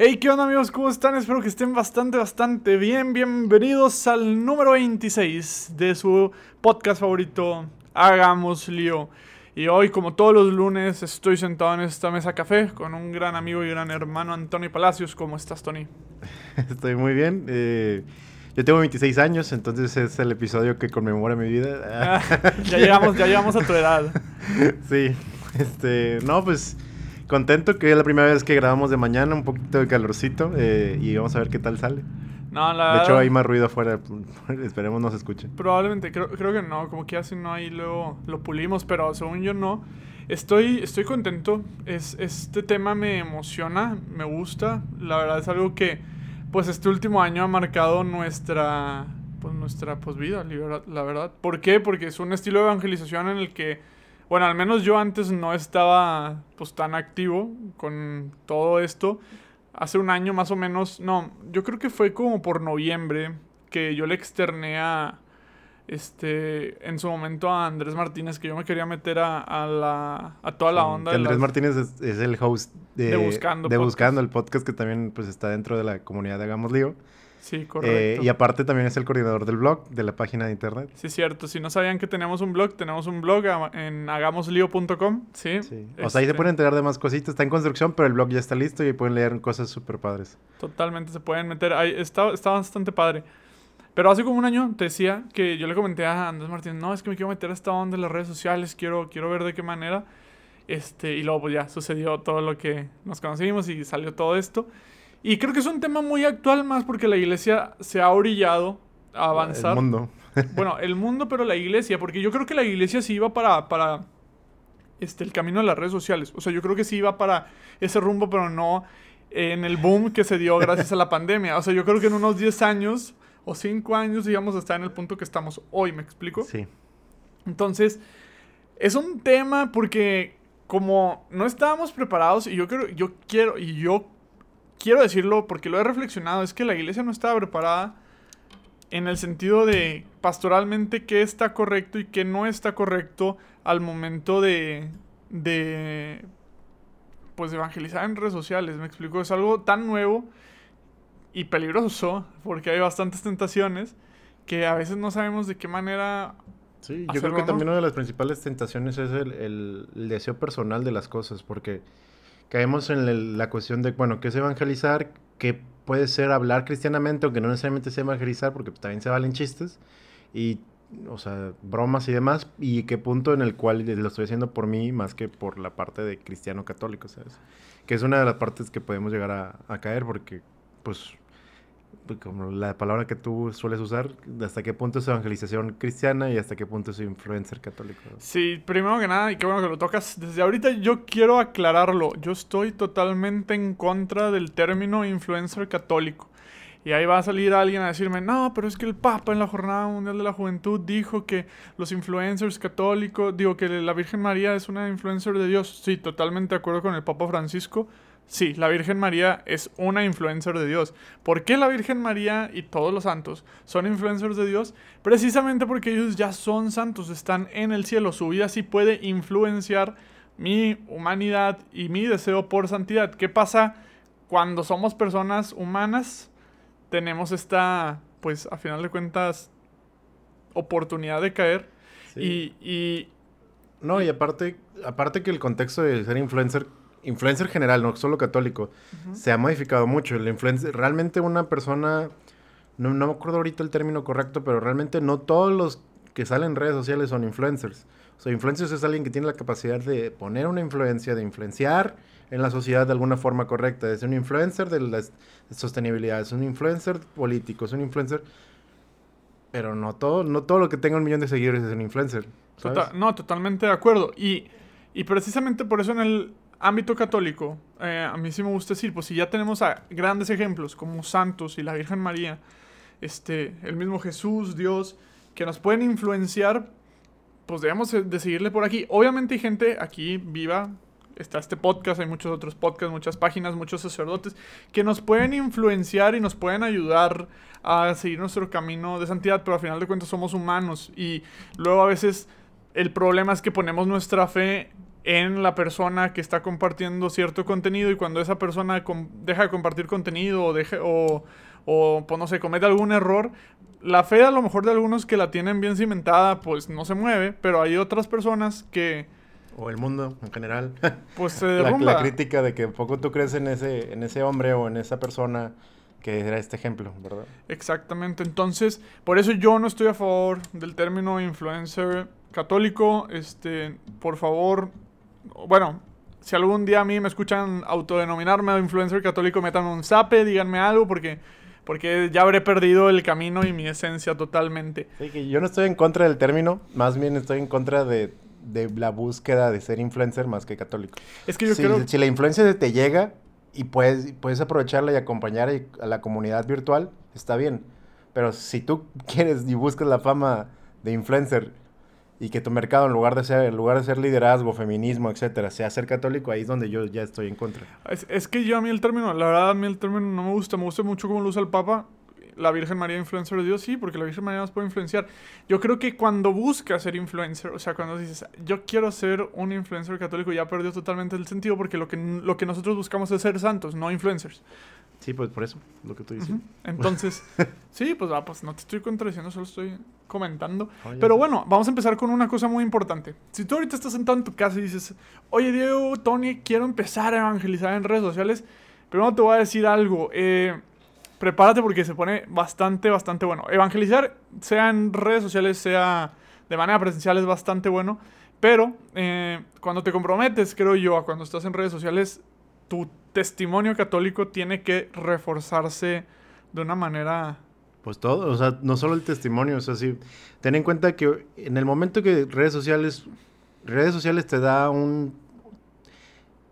Hey, ¿qué onda amigos? ¿Cómo están? Espero que estén bastante, bastante bien. Bienvenidos al número 26 de su podcast favorito, Hagamos Lío. Y hoy, como todos los lunes, estoy sentado en esta mesa café con un gran amigo y gran hermano, Antonio Palacios. ¿Cómo estás, Tony? Estoy muy bien. Eh, yo tengo 26 años, entonces es el episodio que conmemora mi vida. ya, llegamos, ya llegamos a tu edad. sí. Este, no, pues contento que es la primera vez que grabamos de mañana, un poquito de calorcito eh, y vamos a ver qué tal sale. No, la de hecho, hay más ruido afuera. Esperemos no se escuche. Probablemente, creo, creo que no. Como que así no, ahí luego lo pulimos. Pero según yo, no. Estoy, estoy contento. Es, este tema me emociona, me gusta. La verdad es algo que, pues, este último año ha marcado nuestra, pues, nuestra pues, vida, la verdad. ¿Por qué? Porque es un estilo de evangelización en el que bueno, al menos yo antes no estaba pues tan activo con todo esto. Hace un año más o menos, no, yo creo que fue como por noviembre que yo le externé a, este, en su momento a Andrés Martínez que yo me quería meter a, a la, a toda la onda. Andrés Martínez es, el host de, Buscando, de Buscando, el podcast que también pues está dentro de la comunidad de Hagamos Lío. Sí, eh, y aparte también es el coordinador del blog, de la página de internet. Sí, cierto. Si no sabían que tenemos un blog, tenemos un blog en hagamoslio.com. Sí. sí. O sea, ahí se este pueden enterar de más cositas. Está en construcción, pero el blog ya está listo y pueden leer cosas súper padres. Totalmente, se pueden meter. Ahí está, está bastante padre. Pero hace como un año te decía que yo le comenté a Andrés Martín, no, es que me quiero meter a esta onda de las redes sociales, quiero, quiero ver de qué manera. Este, y luego pues ya sucedió todo lo que nos conocimos y salió todo esto. Y creo que es un tema muy actual más porque la iglesia se ha orillado a avanzar. El mundo. bueno, el mundo, pero la iglesia, porque yo creo que la iglesia sí iba para, para este, el camino de las redes sociales. O sea, yo creo que sí iba para ese rumbo, pero no en el boom que se dio gracias a la pandemia. O sea, yo creo que en unos 10 años o 5 años íbamos a estar en el punto que estamos hoy, ¿me explico? Sí. Entonces, es un tema porque como no estábamos preparados y yo creo, yo quiero, y yo quiero decirlo porque lo he reflexionado, es que la iglesia no estaba preparada en el sentido de pastoralmente qué está correcto y qué no está correcto al momento de, de pues evangelizar en redes sociales. Me explico, es algo tan nuevo y peligroso porque hay bastantes tentaciones que a veces no sabemos de qué manera Sí, yo creo que también una de las principales tentaciones es el, el, deseo personal de las cosas, porque caemos en la cuestión de, bueno, ¿qué es evangelizar? ¿Qué puede ser hablar cristianamente, aunque no necesariamente sea evangelizar, porque también se valen chistes? Y, o sea, bromas y demás. ¿Y qué punto en el cual lo estoy haciendo por mí más que por la parte de cristiano católico, ¿sabes? Que es una de las partes que podemos llegar a, a caer, porque, pues, como la palabra que tú sueles usar, hasta qué punto es evangelización cristiana y hasta qué punto es influencer católico. Sí, primero que nada, y qué bueno que lo tocas, desde ahorita yo quiero aclararlo, yo estoy totalmente en contra del término influencer católico. Y ahí va a salir alguien a decirme, no, pero es que el Papa en la Jornada Mundial de la Juventud dijo que los influencers católicos, digo que la Virgen María es una influencer de Dios. Sí, totalmente de acuerdo con el Papa Francisco Sí, la Virgen María es una influencer de Dios. ¿Por qué la Virgen María y todos los santos son influencers de Dios? Precisamente porque ellos ya son santos, están en el cielo. Su vida sí puede influenciar mi humanidad y mi deseo por santidad. ¿Qué pasa cuando somos personas humanas? Tenemos esta, pues a final de cuentas, oportunidad de caer. Y, y, No, y aparte, aparte que el contexto de ser influencer influencer general, no solo católico, se ha modificado mucho. El influencer, realmente una persona, no, no me acuerdo ahorita el término correcto, pero realmente no todos los que salen en redes sociales son influencers. O sea, influencers es alguien que tiene la capacidad de poner una influencia, de influenciar en la sociedad de alguna forma correcta. Es un influencer de la sostenibilidad, es un influencer político, es un influencer... Pero no todo, no todo lo que tenga un millón de seguidores es un influencer. Tota-, no, totalmente de acuerdo. Y, y precisamente por eso en el, ámbito católico, eh, a mí sí me gusta decir, pues si ya tenemos a grandes ejemplos como santos y la Virgen María, este, el mismo Jesús, Dios, que nos pueden influenciar, pues debemos de seguirle por aquí. Obviamente hay gente aquí viva, está este podcast, hay muchos otros podcasts, muchas páginas, muchos sacerdotes que nos pueden influenciar y nos pueden ayudar a seguir nuestro camino de santidad, pero al final de cuentas somos humanos y luego a veces el problema es que ponemos nuestra fe en la persona que está compartiendo cierto contenido y cuando esa persona deja de compartir contenido o, deje, o, o pues no sé, comete algún error, la fe a lo mejor de algunos que la tienen bien cimentada, pues no se mueve, pero hay otras personas que... O el mundo en general. Pues se derrumba. La, la, crítica de que poco tú crees en ese, en ese hombre o en esa persona que era este ejemplo, ¿verdad? Exactamente. Entonces, por eso yo no estoy a favor del término influencer católico. Este, por favor, bueno, si algún día a mí me escuchan autodenominarme influencer católico, metan un zape, díganme algo, porque porque ya habré perdido el camino y mi esencia totalmente. Sí, que yo no estoy en contra del término, más bien estoy en contra de, la búsqueda de ser influencer más que católico. Es que yo si, creo... Si la influencia te llega y puedes, puedes aprovecharla y acompañar a la comunidad virtual, está bien. Pero si tú quieres y buscas la fama de influencer y que tu mercado en lugar de ser en lugar de ser liderazgo, feminismo, etcétera, sea ser católico, ahí es donde yo ya estoy en contra. Es, es, que yo a mí el término, la verdad a mí el término no me gusta, me gusta mucho cómo lo usa el Papa. La Virgen María influencer de Dios, sí, porque la Virgen María nos puede influenciar. Yo creo que cuando buscas ser influencer, o sea, cuando dices, yo quiero ser un influencer católico, ya perdió totalmente el sentido porque lo que, lo que nosotros buscamos es ser santos, no influencers. Sí, pues por eso, lo que tú dices. Entonces, sí, pues, va, pues no te estoy contradiciendo, solo estoy comentando. Pero bueno, vamos a empezar con una cosa muy importante. Si tú ahorita estás sentado en tu casa y dices, oye Diego, Tony, quiero empezar a evangelizar en redes sociales, primero te voy a decir algo. Eh, prepárate porque se pone bastante, bastante bueno. Evangelizar, sea en redes sociales, sea de manera presencial, es bastante bueno. Pero eh, cuando te comprometes, creo yo, cuando estás en redes sociales, tu testimonio católico tiene que reforzarse de una manera... Pues todo, o sea, no solo el testimonio, o sea, sí, ten en cuenta que en el momento que redes sociales, redes sociales te da un,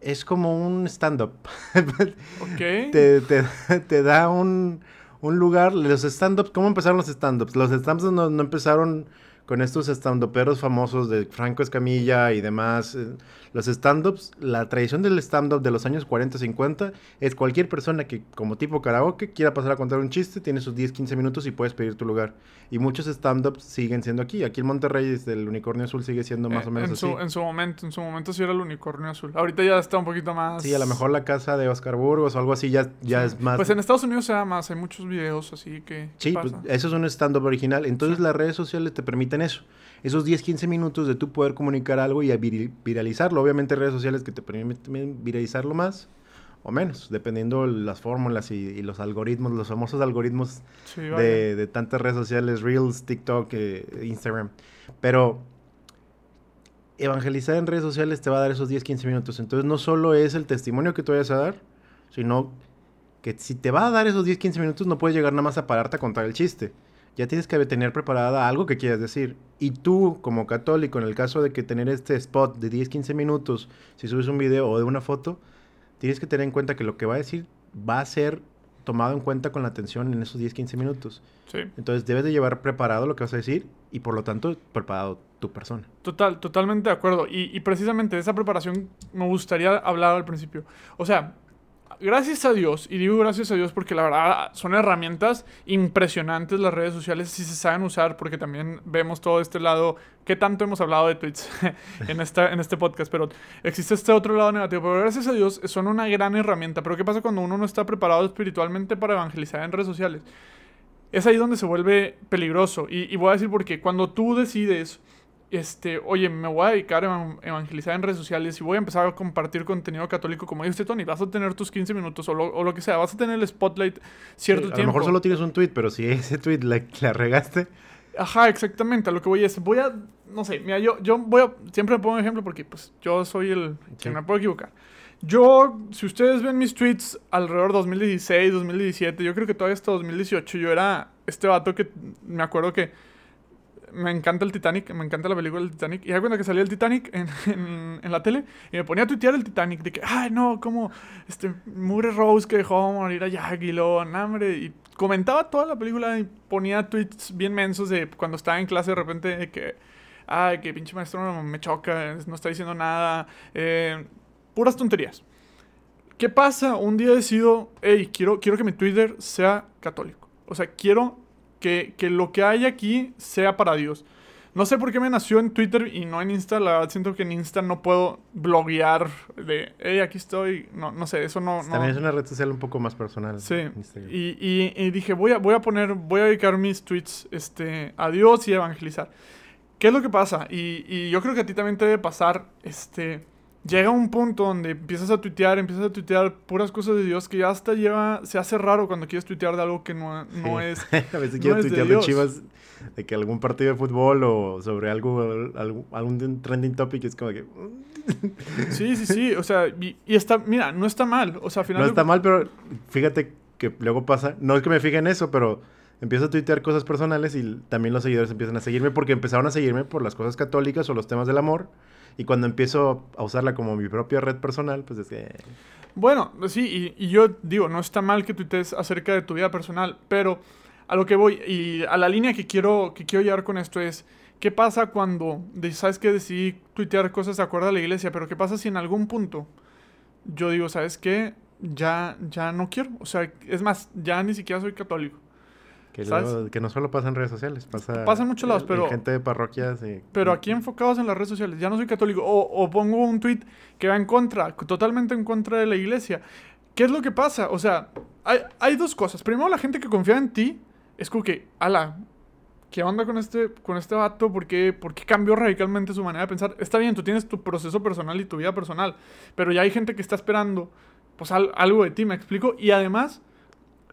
es como un stand-up. ok. te, te, da un, un lugar, los stand-ups, ¿cómo empezaron los stand-ups? Los stand-ups no, no empezaron con estos stand-uperos famosos de Franco Escamilla y demás. Eh, los stand-ups, la tradición del stand-up de los años 40-50 es cualquier persona que, como tipo karaoke, quiera pasar a contar un chiste, tiene sus 10-15 minutos y puedes pedir tu lugar. Y muchos stand-ups siguen siendo aquí. Aquí en Monterrey, el Unicornio Azul sigue siendo más eh, o menos en así. Su, en su momento, en su momento sí era el Unicornio Azul. Ahorita ya está un poquito más... Sí, a lo mejor la casa de Oscar Burgos o algo así ya, ya es más... Pues en Estados Unidos se da más, hay muchos videos así que... Sí, pues eso es un stand-up original. Entonces las redes sociales te permiten eso esos 10, 15 minutos de tú poder comunicar algo y viralizarlo. Obviamente redes sociales que te permiten viralizarlo más o menos, dependiendo las fórmulas y, los algoritmos, los famosos algoritmos de, tantas redes sociales, Reels, TikTok, eh, Instagram. Pero evangelizar en redes sociales te va a dar esos 10, 15 minutos. Entonces no solo es el testimonio que tú vayas a dar, sino que si te va a dar esos 10, 15 minutos no puedes llegar nada más a pararte a contar el chiste ya tienes que tener preparada algo que quieras decir. Y tú, como católico, en el caso de que tener este spot de 10, 15 minutos, si subes un video o de una foto, tienes que tener en cuenta que lo que va a decir va a ser tomado en cuenta con la atención en esos 10, 15 minutos. Sí. Entonces debes de llevar preparado lo que vas a decir y por lo tanto preparado tu persona. Total, totalmente de acuerdo. Y, y precisamente de esa preparación me gustaría hablar al principio. O sea, gracias a Dios, y digo gracias a Dios porque la verdad son herramientas impresionantes las redes sociales si se saben usar, porque también vemos todo este lado, que tanto hemos hablado de tweets en, esta, en este podcast, pero existe este otro lado negativo, pero gracias a Dios son una gran herramienta, pero ¿qué pasa cuando uno no está preparado espiritualmente para evangelizar en redes sociales? Es ahí donde se vuelve peligroso, y, y voy a decir porque cuando tú decides este, oye, me voy a dedicar a evangelizar en redes sociales y voy a empezar a compartir contenido católico, como dice Tony, vas a tener tus 15 minutos o lo, que sea, vas a tener el spotlight cierto tiempo. A lo mejor solo tienes un tweet, pero si ese tweet la, la regaste. Ajá, exactamente, a lo que voy es, voy a, no sé, mira, yo, yo voy a, siempre me pongo un ejemplo porque pues yo soy el que me puedo equivocar. Yo, si ustedes ven mis tweets alrededor de 2016, 2017, yo creo que todavía hasta 2018 yo era este vato que me acuerdo que me encanta el Titanic, me encanta la película del Titanic. Y hay cuando que salía el Titanic en, en, la tele y me ponía a tuitear el Titanic de que, ay, no, como este Mure Rose que dejó morir a Jack y lo, hambre. Y comentaba toda la película y ponía tweets bien mensos de cuando estaba en clase de repente de que, ay, que pinche maestro me choca, no está diciendo nada. Eh, puras tonterías. ¿Qué pasa? Un día decido, hey, quiero, quiero que mi Twitter sea católico. O sea, quiero que, lo que hay aquí sea para Dios. No sé por qué me nació en Twitter y no en Insta. La verdad siento que en Insta no puedo bloguear de, hey, aquí estoy. No, no sé, eso no... También es una red social un poco más personal. Sí. Y, y, dije, voy a, voy a poner, voy a dedicar mis tweets este, a Dios y evangelizar. ¿Qué es lo que pasa? Y, y yo creo que a ti también te debe pasar, este llega un punto donde empiezas a tuitear, empiezas a tuitear puras cosas de Dios que ya hasta lleva, se hace raro cuando quieres tuitear de algo que no, no es. a veces quiero tuitear de, Chivas, de que algún partido de fútbol o sobre algo, algún, trending topic es como que. sí, sí, sí. O sea, y, está, mira, no está mal. O sea, al final. No está mal, pero fíjate que luego pasa. No es que me fije en eso, pero empiezo a tuitear cosas personales y también los seguidores empiezan a seguirme porque empezaron a seguirme por las cosas católicas o los temas del amor. Y cuando empiezo a usarla como mi propia red personal, pues es que... Bueno, sí, y, yo digo, no está mal que tuitees acerca de tu vida personal, pero a lo que voy y a la línea que quiero, que quiero llegar con esto es, ¿qué pasa cuando, sabes que decidí tuitear cosas de acuerdo a la iglesia, pero qué pasa si en algún punto yo digo, ¿sabes qué? Ya, ya no quiero, o sea, es más, ya ni siquiera soy católico. Que, no solo pasa en redes sociales, pasa, pasa en muchos lados, pero... gente de parroquias y... Pero aquí enfocados en las redes sociales, ya no soy católico, o, pongo un tweet que va en contra, totalmente en contra de la iglesia. ¿Qué es lo que pasa? O sea, hay, hay dos cosas. Primero, la gente que confía en ti es como que, ala, ¿qué onda con este, con este vato? ¿Por qué, ¿Por qué, cambió radicalmente su manera de pensar? Está bien, tú tienes tu proceso personal y tu vida personal, pero ya hay gente que está esperando pues algo de ti, me explico. Y además,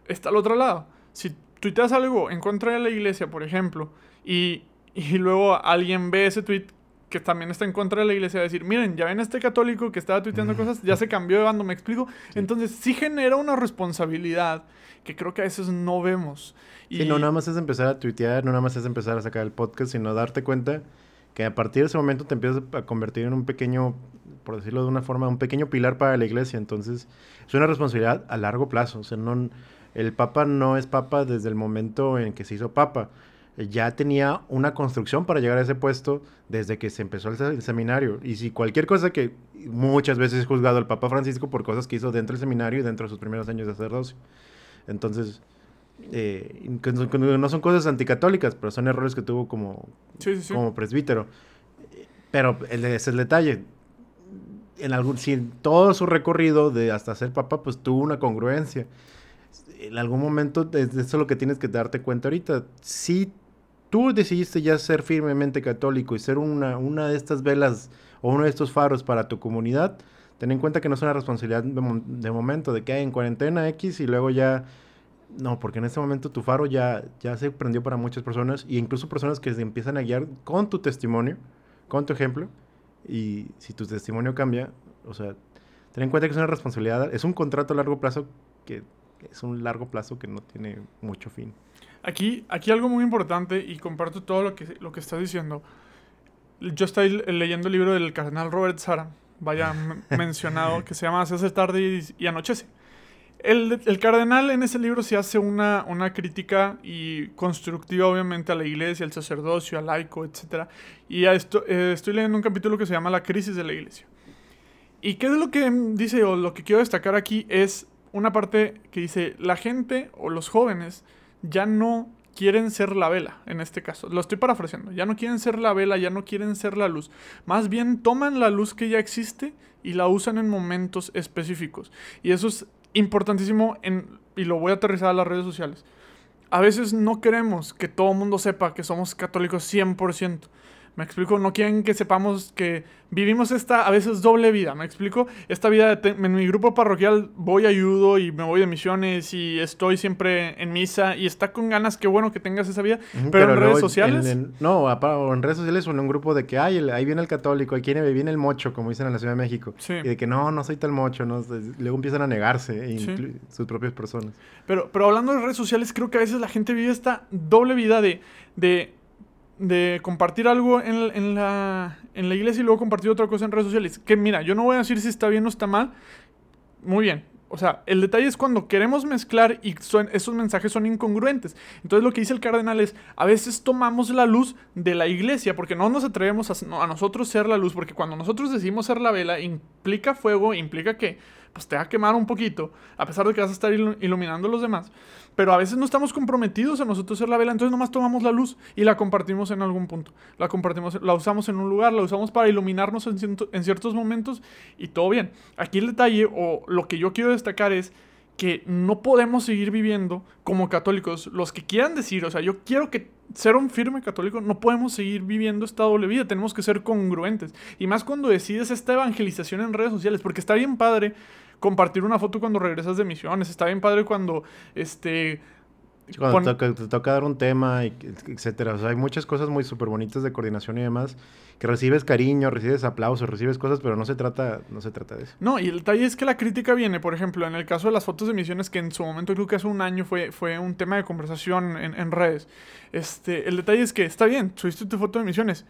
está al otro lado. Si tuiteas algo en contra de la iglesia, por ejemplo, y, y luego alguien ve ese tweet que también está en contra de la iglesia, decir, miren, ya ven este católico que estaba tuiteando cosas, ya se cambió de bando, me explico. Entonces sí genera una responsabilidad que creo que a veces no vemos. Y no nada más es empezar a tuitear, no nada más es empezar a sacar el podcast, sino darte cuenta que a partir de ese momento te empiezas a convertir en un pequeño, por decirlo de una forma, un pequeño pilar para la iglesia. Entonces es una responsabilidad a largo plazo. O sea, no, el Papa no es Papa desde el momento en que se hizo Papa. Ya tenía una construcción para llegar a ese puesto desde que se empezó el, seminario. Y si cualquier cosa que muchas veces he juzgado al Papa Francisco por cosas que hizo dentro del seminario y dentro de sus primeros años de sacerdocio. Entonces, eh, no son cosas anticatólicas, pero son errores que tuvo como, como presbítero. Pero ese es el detalle. En algún, si en todo su recorrido de hasta ser papa, pues tuvo una congruencia en algún momento, eso es lo que tienes que darte cuenta ahorita. Si tú decidiste ya ser firmemente católico y ser una, una de estas velas o uno de estos faros para tu comunidad, ten en cuenta que no es una responsabilidad de, momento, de que hay en cuarentena X y luego ya... No, porque en este momento tu faro ya, ya se prendió para muchas personas y incluso personas que se empiezan a guiar con tu testimonio, con tu ejemplo. Y si tu testimonio cambia, o sea, ten en cuenta que es una responsabilidad, es un contrato a largo plazo que es un largo plazo que no tiene mucho fin. Aquí, aquí algo muy importante, y comparto todo lo que, lo que estás diciendo. Yo estoy leyendo el libro del cardenal Robert Sara, vaya mencionado, que se llama Se hace tarde y, anochece. El, el, cardenal en ese libro se hace una, una crítica y constructiva obviamente a la iglesia, al sacerdocio, al laico, etc. Y esto, eh, estoy leyendo un capítulo que se llama La crisis de la iglesia. ¿Y qué es lo que dice o lo que quiero destacar aquí es una parte que dice, la gente o los jóvenes ya no quieren ser la vela, en este caso. Lo estoy parafraseando. Ya no quieren ser la vela, ya no quieren ser la luz. Más bien toman la luz que ya existe y la usan en momentos específicos. Y eso es importantísimo y lo voy a aterrizar a las redes sociales. A veces no queremos que todo el mundo sepa que somos católicos 100%. Me explico, no quieren que sepamos que vivimos esta a veces doble vida. Me explico, esta vida de en mi grupo parroquial voy, ayudo y me voy de misiones y estoy siempre en misa y está con ganas, qué bueno que tengas esa vida. pero, en redes sociales. no, en redes sociales o en un grupo de que ay, ahí viene el católico, ahí viene el mocho, como dicen en la Ciudad de México. Y de que no, no soy tal mocho, ¿no? luego empiezan a negarse sus propias personas. Pero, pero hablando de redes sociales, creo que a veces la gente vive esta doble vida de, de de compartir algo en, la, en la iglesia y luego compartir otra cosa en redes sociales. Que mira, yo no voy a decir si está bien o está mal. Muy bien. O sea, el detalle es cuando queremos mezclar y esos mensajes son incongruentes. Entonces lo que dice el cardenal es, a veces tomamos la luz de la iglesia porque no nos atrevemos a, a nosotros ser la luz, porque cuando nosotros decidimos ser la vela, implica fuego, implica que pues te va a quemar un poquito, a pesar de que vas a estar iluminando a los demás. Pero a veces no estamos comprometidos a nosotros ser la vela, entonces nomás tomamos la luz y la compartimos en algún punto. La compartimos, la usamos en un lugar, la usamos para iluminarnos en, en ciertos momentos y todo bien. Aquí el detalle o lo que yo quiero destacar es que no podemos seguir viviendo como católicos. Los que quieran decir, o sea, yo quiero que ser un firme católico, no podemos seguir viviendo esta doble vida, tenemos que ser congruentes. Y más cuando decides esta evangelización en redes sociales, porque está bien padre compartir una foto cuando regresas de misiones, está bien padre cuando este cuando te, toca, dar un tema, etcétera. O sea, hay muchas cosas muy súper bonitas de coordinación y demás. Que recibes cariño, recibes aplausos, recibes cosas, pero no se trata, no se trata de eso. No, y el detalle es que la crítica viene, por ejemplo, en el caso de las fotos de misiones, que en su momento creo que hace un año fue, fue un tema de conversación en, en redes. Este, el detalle es que está bien, subiste tu foto de misiones,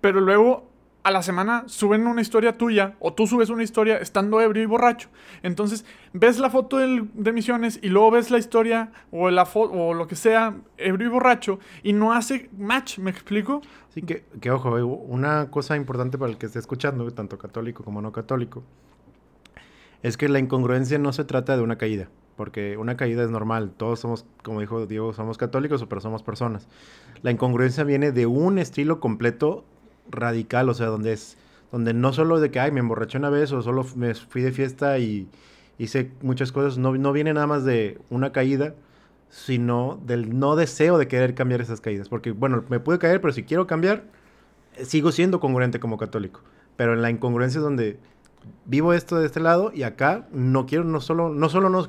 pero luego a la semana suben una historia tuya o tú subes una historia estando ebrio y borracho. Entonces ves la foto de misiones y luego ves la historia o, la o lo que sea ebrio y borracho y no hace match, ¿me explico? Sí, que, que ojo, eh, una cosa importante para el que esté escuchando, tanto católico como no católico, es que la incongruencia no se trata de una caída. Porque una caída es normal. Todos somos, como dijo Diego, somos católicos, pero somos personas. La incongruencia viene de un estilo completo radical, o sea, donde es donde no solo de que, ay, me emborraché una vez o solo me fui de fiesta y hice muchas cosas, no, no viene nada más de una caída, sino del no deseo de querer cambiar esas caídas. Porque, bueno, me puede caer, pero si quiero cambiar, sigo siendo congruente como católico. Pero en la incongruencia es donde vivo esto de este lado y acá no quiero, no solo, no solo no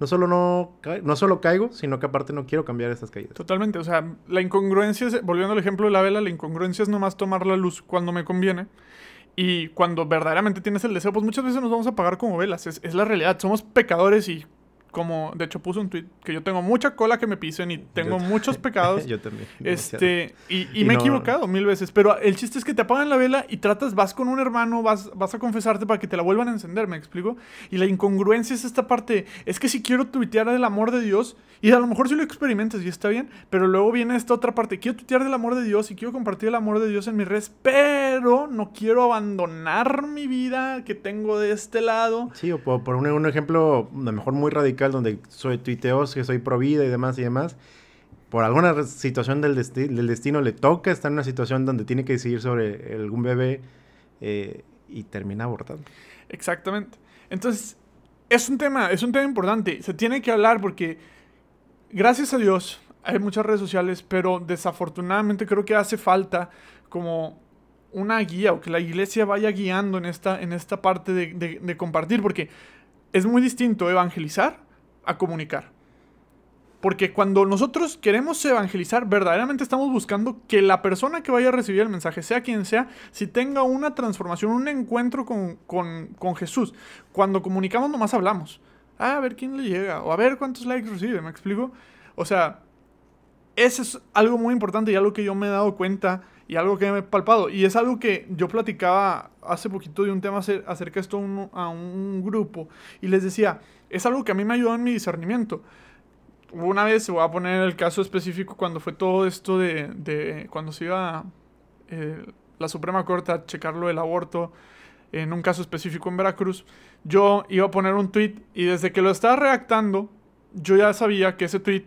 no solo no, no solo caigo, sino que aparte no quiero cambiar estas caídas. Totalmente, o sea, la incongruencia, es, volviendo al ejemplo de la vela, la incongruencia es nomás tomar la luz cuando me conviene. Y cuando verdaderamente tienes el deseo, pues muchas veces nos vamos a pagar como velas. Es, es la realidad. Somos pecadores y como de hecho puse un tweet que yo tengo mucha cola que me pisen y tengo muchos pecados. yo también. Este, y, me he equivocado mil veces, pero el chiste es que te apagan la vela y tratas, vas con un hermano, vas, vas a confesarte para que te la vuelvan a encender, ¿me explico? Y la incongruencia es esta parte, es que si quiero tuitear del amor de Dios, y a lo mejor si lo experimentas y está bien, pero luego viene esta otra parte, quiero tuitear del amor de Dios y quiero compartir el amor de Dios en mis redes, pero no quiero abandonar mi vida que tengo de este lado. Sí, o por, un, un ejemplo, a lo mejor muy radical, donde soy tuiteos, que soy pro vida y demás y demás, por alguna situación del, del destino le toca estar en una situación donde tiene que decidir sobre algún bebé eh, y termina abortando. Exactamente. Entonces, es un tema, es un tema importante. Se tiene que hablar porque, gracias a Dios, hay muchas redes sociales, pero desafortunadamente creo que hace falta como una guía o que la iglesia vaya guiando en esta, en esta parte de compartir, porque es muy distinto evangelizar a comunicar. Porque cuando nosotros queremos evangelizar, verdaderamente estamos buscando que la persona que vaya a recibir el mensaje, sea quien sea, si tenga una transformación, un encuentro con, con, Jesús. Cuando comunicamos nomás hablamos. Ah, a ver quién le llega, o a ver cuántos likes recibe, ¿me explico? O sea, eso es algo muy importante y algo que yo me he dado cuenta y algo que me he palpado. Y es algo que yo platicaba hace poquito de un tema acerca de esto a un grupo y les decía, es algo que a mí me ayudó en mi discernimiento. Una vez, voy a poner el caso específico, cuando fue todo esto de, cuando se iba eh, la Suprema Corte a checarlo del aborto, en un caso específico en Veracruz, yo iba a poner un tweet y desde que lo estaba redactando, yo ya sabía que ese tweet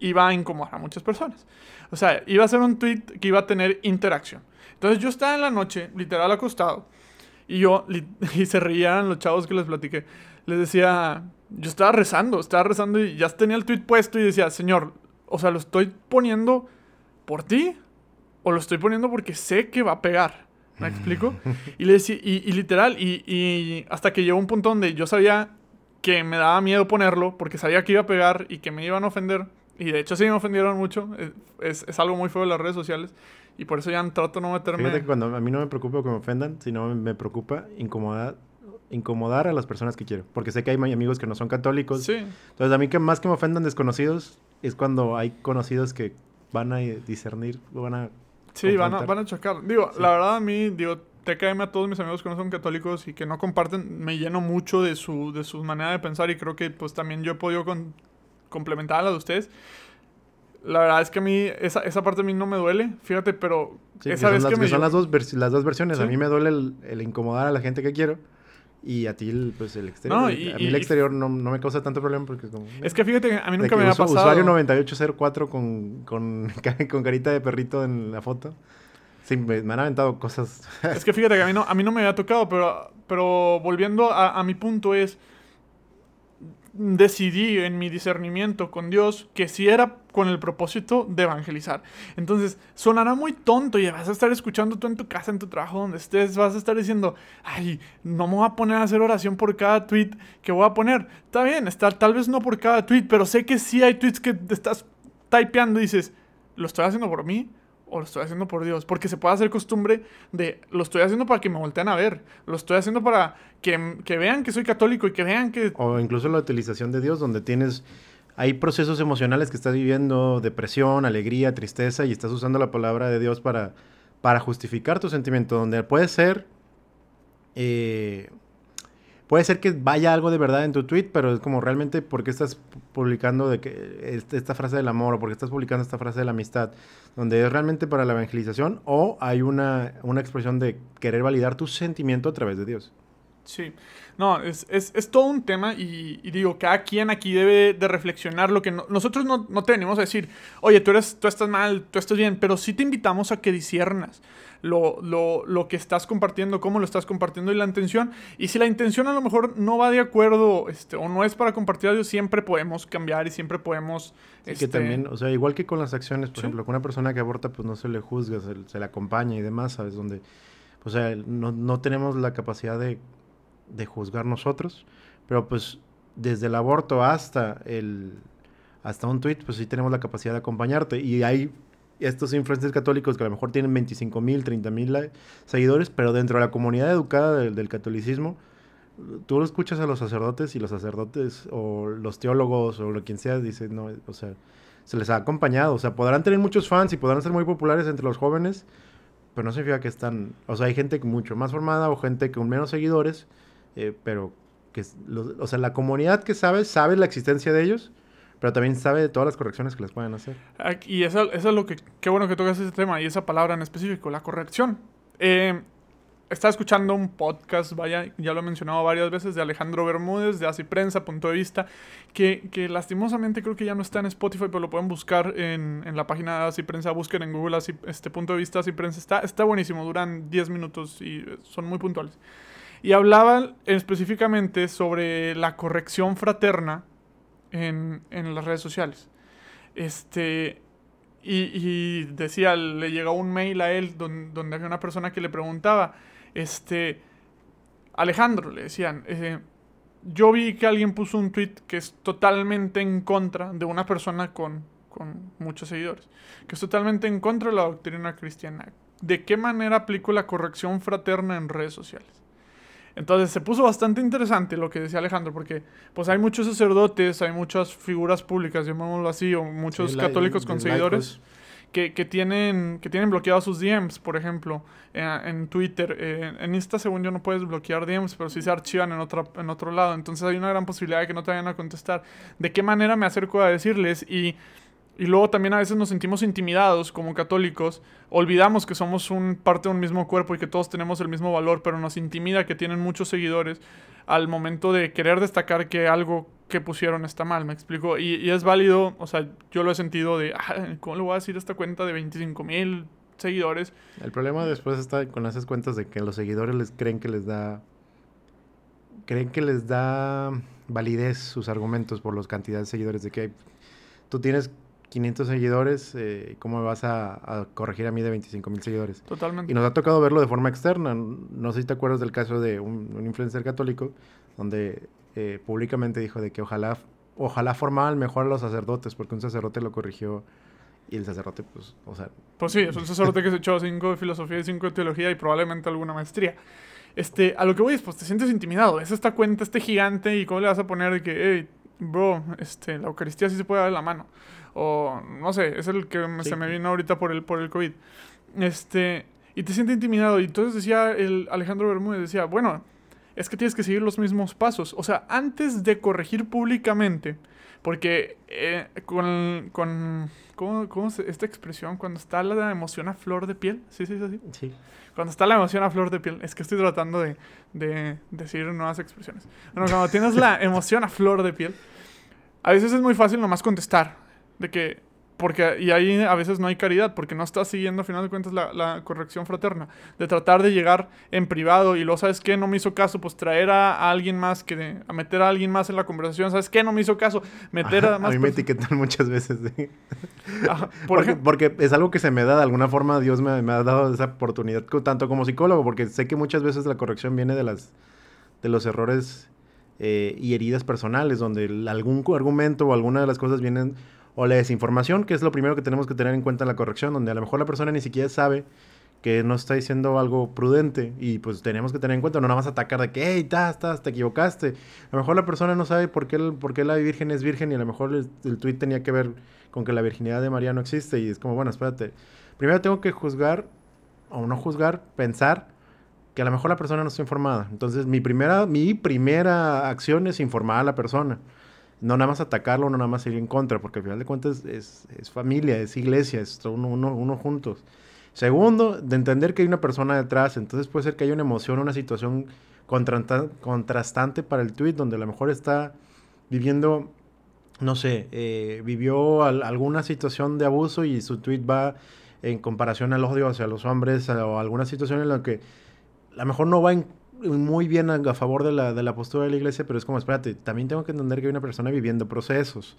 iba a incomodar a muchas personas. O sea, iba a ser un tweet que iba a tener interacción. Entonces yo estaba en la noche, literal acostado, y yo, y se reían los chavos que les platiqué les decía, yo estaba rezando, estaba rezando y ya tenía el tweet puesto y decía, Señor, o sea, lo estoy poniendo por ti o lo estoy poniendo porque sé que va a pegar. ¿Me explico? Y le decía, y, literal, y, hasta que llegó un punto donde yo sabía que me daba miedo ponerlo porque sabía que iba a pegar y que me iban a ofender. Y de hecho sí me ofendieron mucho. Es, es, algo muy feo de las redes sociales. Y por eso ya trato de no meterme. Fíjate que cuando a mí no me preocupa que me ofendan, sino me preocupa incomodar incomodar a las personas que quiero. Porque sé que hay amigos que no son católicos. Sí. Entonces, a mí que más que me ofendan desconocidos, es cuando hay conocidos que van a discernir, van a... Sí, van a, van a chocar. Digo, la verdad a mí, digo, TKM a todos mis amigos que no son católicos y que no comparten, me lleno mucho de su, de su manera de pensar y creo que pues también yo he podido complementar a la de ustedes. La verdad es que a mí, esa, esa parte a mí no me duele, fíjate, pero esa vez que, me... son las dos, las dos versiones. A mí me duele el incomodar a la gente que quiero Y a ti, pues el exterior. a mí el exterior no, no, me causa tanto problema porque es como. Es que fíjate, a mí nunca me ha pasado. Usuario 9804 con, con, con carita de perrito en la foto. Sí, me, han aventado cosas. es que fíjate que a mí no, a mí no me había tocado, pero, pero volviendo a, a mi punto es decidí en mi discernimiento con Dios que si era con el propósito de evangelizar. Entonces, sonará muy tonto y vas a estar escuchando tú en tu casa, en tu trabajo, donde estés, vas a estar diciendo, ay, no me voy a poner a hacer oración por cada tweet que voy a poner. Está bien, está, tal vez no por cada tweet, pero sé que sí hay tweets que estás typeando y dices, ¿lo estoy haciendo por mí? O lo estoy haciendo por Dios. Porque se puede hacer costumbre de lo estoy haciendo para que me volteen a ver. Lo estoy haciendo para que, que, vean que soy católico y que vean que... O incluso la utilización de Dios, donde tienes... Hay procesos emocionales que estás viviendo, depresión, alegría, tristeza, y estás usando la palabra de Dios para, para justificar tu sentimiento, donde puede ser eh, Puede ser que vaya algo de verdad en tu tweet, pero es como realmente por qué estás publicando de que esta frase del amor o por qué estás publicando esta frase de la amistad, donde es realmente para la evangelización o hay una, una expresión de querer validar tu sentimiento a través de Dios. Sí, no, es, es, es todo un tema y, digo, cada quien aquí debe de reflexionar lo que nosotros no, no, te venimos a decir, oye, tú, eres, tú estás mal, tú estás bien, pero sí te invitamos a que disiernas lo, lo, lo, que estás compartiendo, cómo lo estás compartiendo y la intención. Y si la intención a lo mejor no va de acuerdo este, o no es para compartir a siempre podemos cambiar y siempre podemos... que este, también, o sea, igual que con las acciones, por ejemplo, con una persona que aborta, pues no se le juzga, se, se le acompaña y demás, ¿sabes? Donde, o sea, no, no tenemos la capacidad de de juzgar nosotros, pero pues desde el aborto hasta el hasta un tweet, pues sí tenemos la capacidad de acompañarte. Y hay estos influencers católicos que a lo mejor tienen 25 mil, 30 mil seguidores, pero dentro de la comunidad educada del, catolicismo, tú lo escuchas a los sacerdotes y los sacerdotes o los teólogos o lo quien sea, dicen, no, o sea, se les ha acompañado, o sea, podrán tener muchos fans y podrán ser muy populares entre los jóvenes, pero no significa que están, o sea, hay gente mucho más formada o gente con menos seguidores, eh, pero que, o sea, la comunidad que sabe, sabe la existencia de ellos, pero también sabe de todas las correcciones que les pueden hacer. Y eso es lo que, qué bueno que tocas ese tema y esa palabra en específico, la corrección. Eh, estaba escuchando un podcast, vaya, ya lo he mencionado varias veces, de Alejandro Bermúdez, de Así Prensa, punto de vista, que, que, lastimosamente creo que ya no está en Spotify, pero lo pueden buscar en, en la página de Así Prensa, busquen en Google así, este punto de vista Así Prensa, está, está buenísimo, duran 10 minutos y son muy puntuales. Y hablaban específicamente sobre la corrección fraterna en, en las redes sociales. Este, y, decía, le llegó un mail a él donde, donde, había una persona que le preguntaba, este, Alejandro, le decían, eh, yo vi que alguien puso un tweet que es totalmente en contra de una persona con, con muchos seguidores, que es totalmente en contra de la doctrina cristiana. ¿De qué manera aplico la corrección fraterna en redes sociales? Entonces se puso bastante interesante lo que decía Alejandro, porque pues hay muchos sacerdotes, hay muchas figuras públicas, llamémoslo así, o muchos católicos con seguidores que, que, tienen, que tienen bloqueados sus DMs, por ejemplo, en, Twitter. Eh, en Insta, según yo, no puedes bloquear DMs, pero sí se archivan en, otra, en otro lado. Entonces hay una gran posibilidad de que no te vayan a contestar. ¿De qué manera me acerco a decirles? Y y luego también a veces nos sentimos intimidados como católicos, olvidamos que somos un parte de un mismo cuerpo y que todos tenemos el mismo valor, pero nos intimida que tienen muchos seguidores al momento de querer destacar que algo que pusieron está mal, me explico. Y, es válido, o sea, yo lo he sentido de, ah, ¿cómo le voy a decir esta cuenta de 25 mil seguidores? El problema después está con esas cuentas de que los seguidores les creen que les da creen que les da validez sus argumentos por las cantidades de seguidores de que tú tienes 500 seguidores, eh, ¿cómo me vas a, corregir a mí de 25 mil seguidores? Totalmente. Y nos ha tocado verlo de forma externa. No sé si te acuerdas del caso de un, influencer católico, donde eh, públicamente dijo de que ojalá, ojalá formal mejor a los sacerdotes, porque un sacerdote lo corrigió y el sacerdote, pues, o sea... Pues sí, es un sacerdote que se echó cinco de filosofía y cinco de teología y probablemente alguna maestría. Este, a lo que voy es, pues te sientes intimidado. Es esta cuenta, este gigante, y cómo le vas a poner de que, hey, bro, este, la Eucaristía sí se puede dar en la mano. O no sé, es el que se me vino ahorita por el, por el COVID. Este, y te sientes intimidado. Y entonces decía el Alejandro Bermúdez, decía, bueno, es que tienes que seguir los mismos pasos. O sea, antes de corregir públicamente, porque eh, con, con ¿cómo, cómo se, esta expresión? Cuando está la emoción a flor de piel, ¿sí, sí, sí? Sí. Cuando está la emoción a flor de piel, es que estoy tratando de, de decir nuevas expresiones. Bueno, cuando tienes la emoción a flor de piel, a veces es muy fácil nomás contestar, de que porque, y ahí a veces no hay caridad, porque no estás siguiendo, a final de cuentas, la, la, corrección fraterna. De tratar de llegar en privado y luego, ¿sabes qué? No me hizo caso, pues traer a, alguien más, que a meter a alguien más en la conversación. ¿Sabes qué? No me hizo caso, meter a más. A mí me etiquetan muchas veces, ¿sí? ¿por porque, porque, es algo que se me da, de alguna forma Dios me, me, ha dado esa oportunidad, tanto como psicólogo, porque sé que muchas veces la corrección viene de, las, de los errores eh, y heridas personales, donde algún argumento o alguna de las cosas vienen o la desinformación, que es lo primero que tenemos que tener en cuenta en la corrección, donde a lo mejor la persona ni siquiera sabe que no está diciendo algo prudente y pues tenemos que tener en cuenta, no nada más atacar de que, hey, estás, estás, te equivocaste. A lo mejor la persona no sabe por qué, qué la Virgen es virgen y a lo mejor el, el tweet tenía que ver con que la virginidad de María no existe y es como, bueno, espérate, primero tengo que juzgar o no juzgar, pensar que a lo mejor la persona no está informada. Entonces mi primera, mi primera acción es informar a la persona no nada más atacarlo, no nada más ir en contra, porque al final de cuentas es, es familia, es iglesia, es uno, juntos. Segundo, de entender que hay una persona detrás, entonces puede ser que haya una emoción, una situación contrastante para el tweet, donde a lo mejor está viviendo, no sé, eh, vivió alguna situación de abuso y su tweet va en comparación al odio hacia los hombres o alguna situación en la que a lo mejor no va en muy bien a, favor de la, de la, postura de la iglesia, pero es como, espérate, también tengo que entender que hay una persona viviendo procesos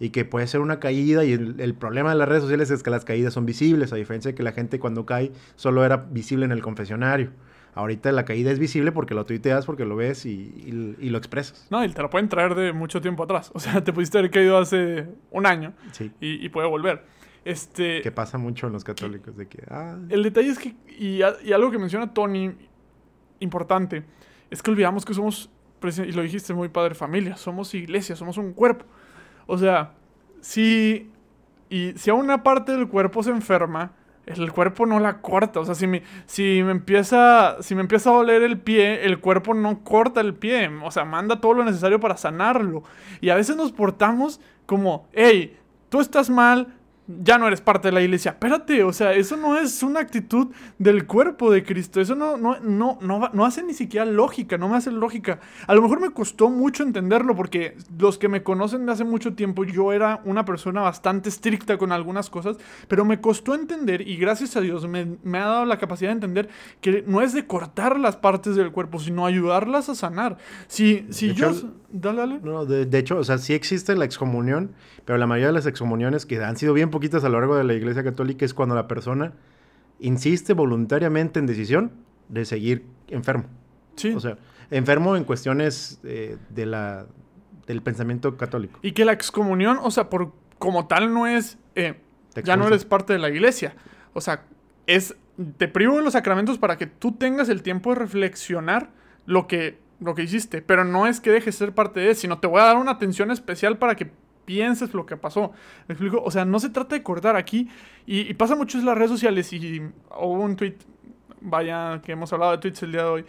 y que puede ser una caída y el, problema de las redes sociales es que las caídas son visibles, a diferencia de que la gente cuando cae solo era visible en el confesionario. Ahorita la caída es visible porque lo tuiteas, porque lo ves y, y, lo expresas. No, y te lo pueden traer de mucho tiempo atrás. O sea, te pudiste haber caído hace un año sí. y, y, puede volver. Este, que pasa mucho en los católicos, de que... Ah. El detalle es que, y, y algo que menciona Tony, importante es que olvidamos que somos, y lo dijiste muy padre, familia, somos iglesia, somos un cuerpo. O sea, si, y si a una parte del cuerpo se enferma, el cuerpo no la corta. O sea, si me, si me, empieza, si me empieza a doler el pie, el cuerpo no corta el pie. O sea, manda todo lo necesario para sanarlo. Y a veces nos portamos como, hey, tú estás mal, ya no eres parte de la iglesia. Espérate, o sea, eso no es una actitud del cuerpo de Cristo. Eso no, no, no, no, no hace ni siquiera lógica, no me hace lógica. A lo mejor me costó mucho entenderlo porque los que me conocen de hace mucho tiempo, yo era una persona bastante estricta con algunas cosas, pero me costó entender y gracias a Dios me, me ha dado la capacidad de entender que no es de cortar las partes del cuerpo, sino ayudarlas a sanar. Si, si yo... dale, dale. No, de, de hecho, o sea, sí existe la excomunión, pero la mayoría de las excomuniones que han sido bien poquitas a lo largo de la Iglesia Católica es cuando la persona insiste voluntariamente en decisión de seguir enfermo. Sí. O sea, enfermo en cuestiones eh, de la, del pensamiento católico. Y que la excomunión, o sea, por como tal no es, eh, ya no eres parte de la iglesia. O sea, es, te privo de los sacramentos para que tú tengas el tiempo de reflexionar lo que, lo que hiciste. Pero no es que dejes de ser parte de él, sino te voy a dar una atención especial para que pienses lo que pasó. ¿Me explico? O sea, no se trata de cortar aquí. Y, pasa mucho en las redes sociales. Y hubo un tweet, vaya, que hemos hablado de tweets el día de hoy,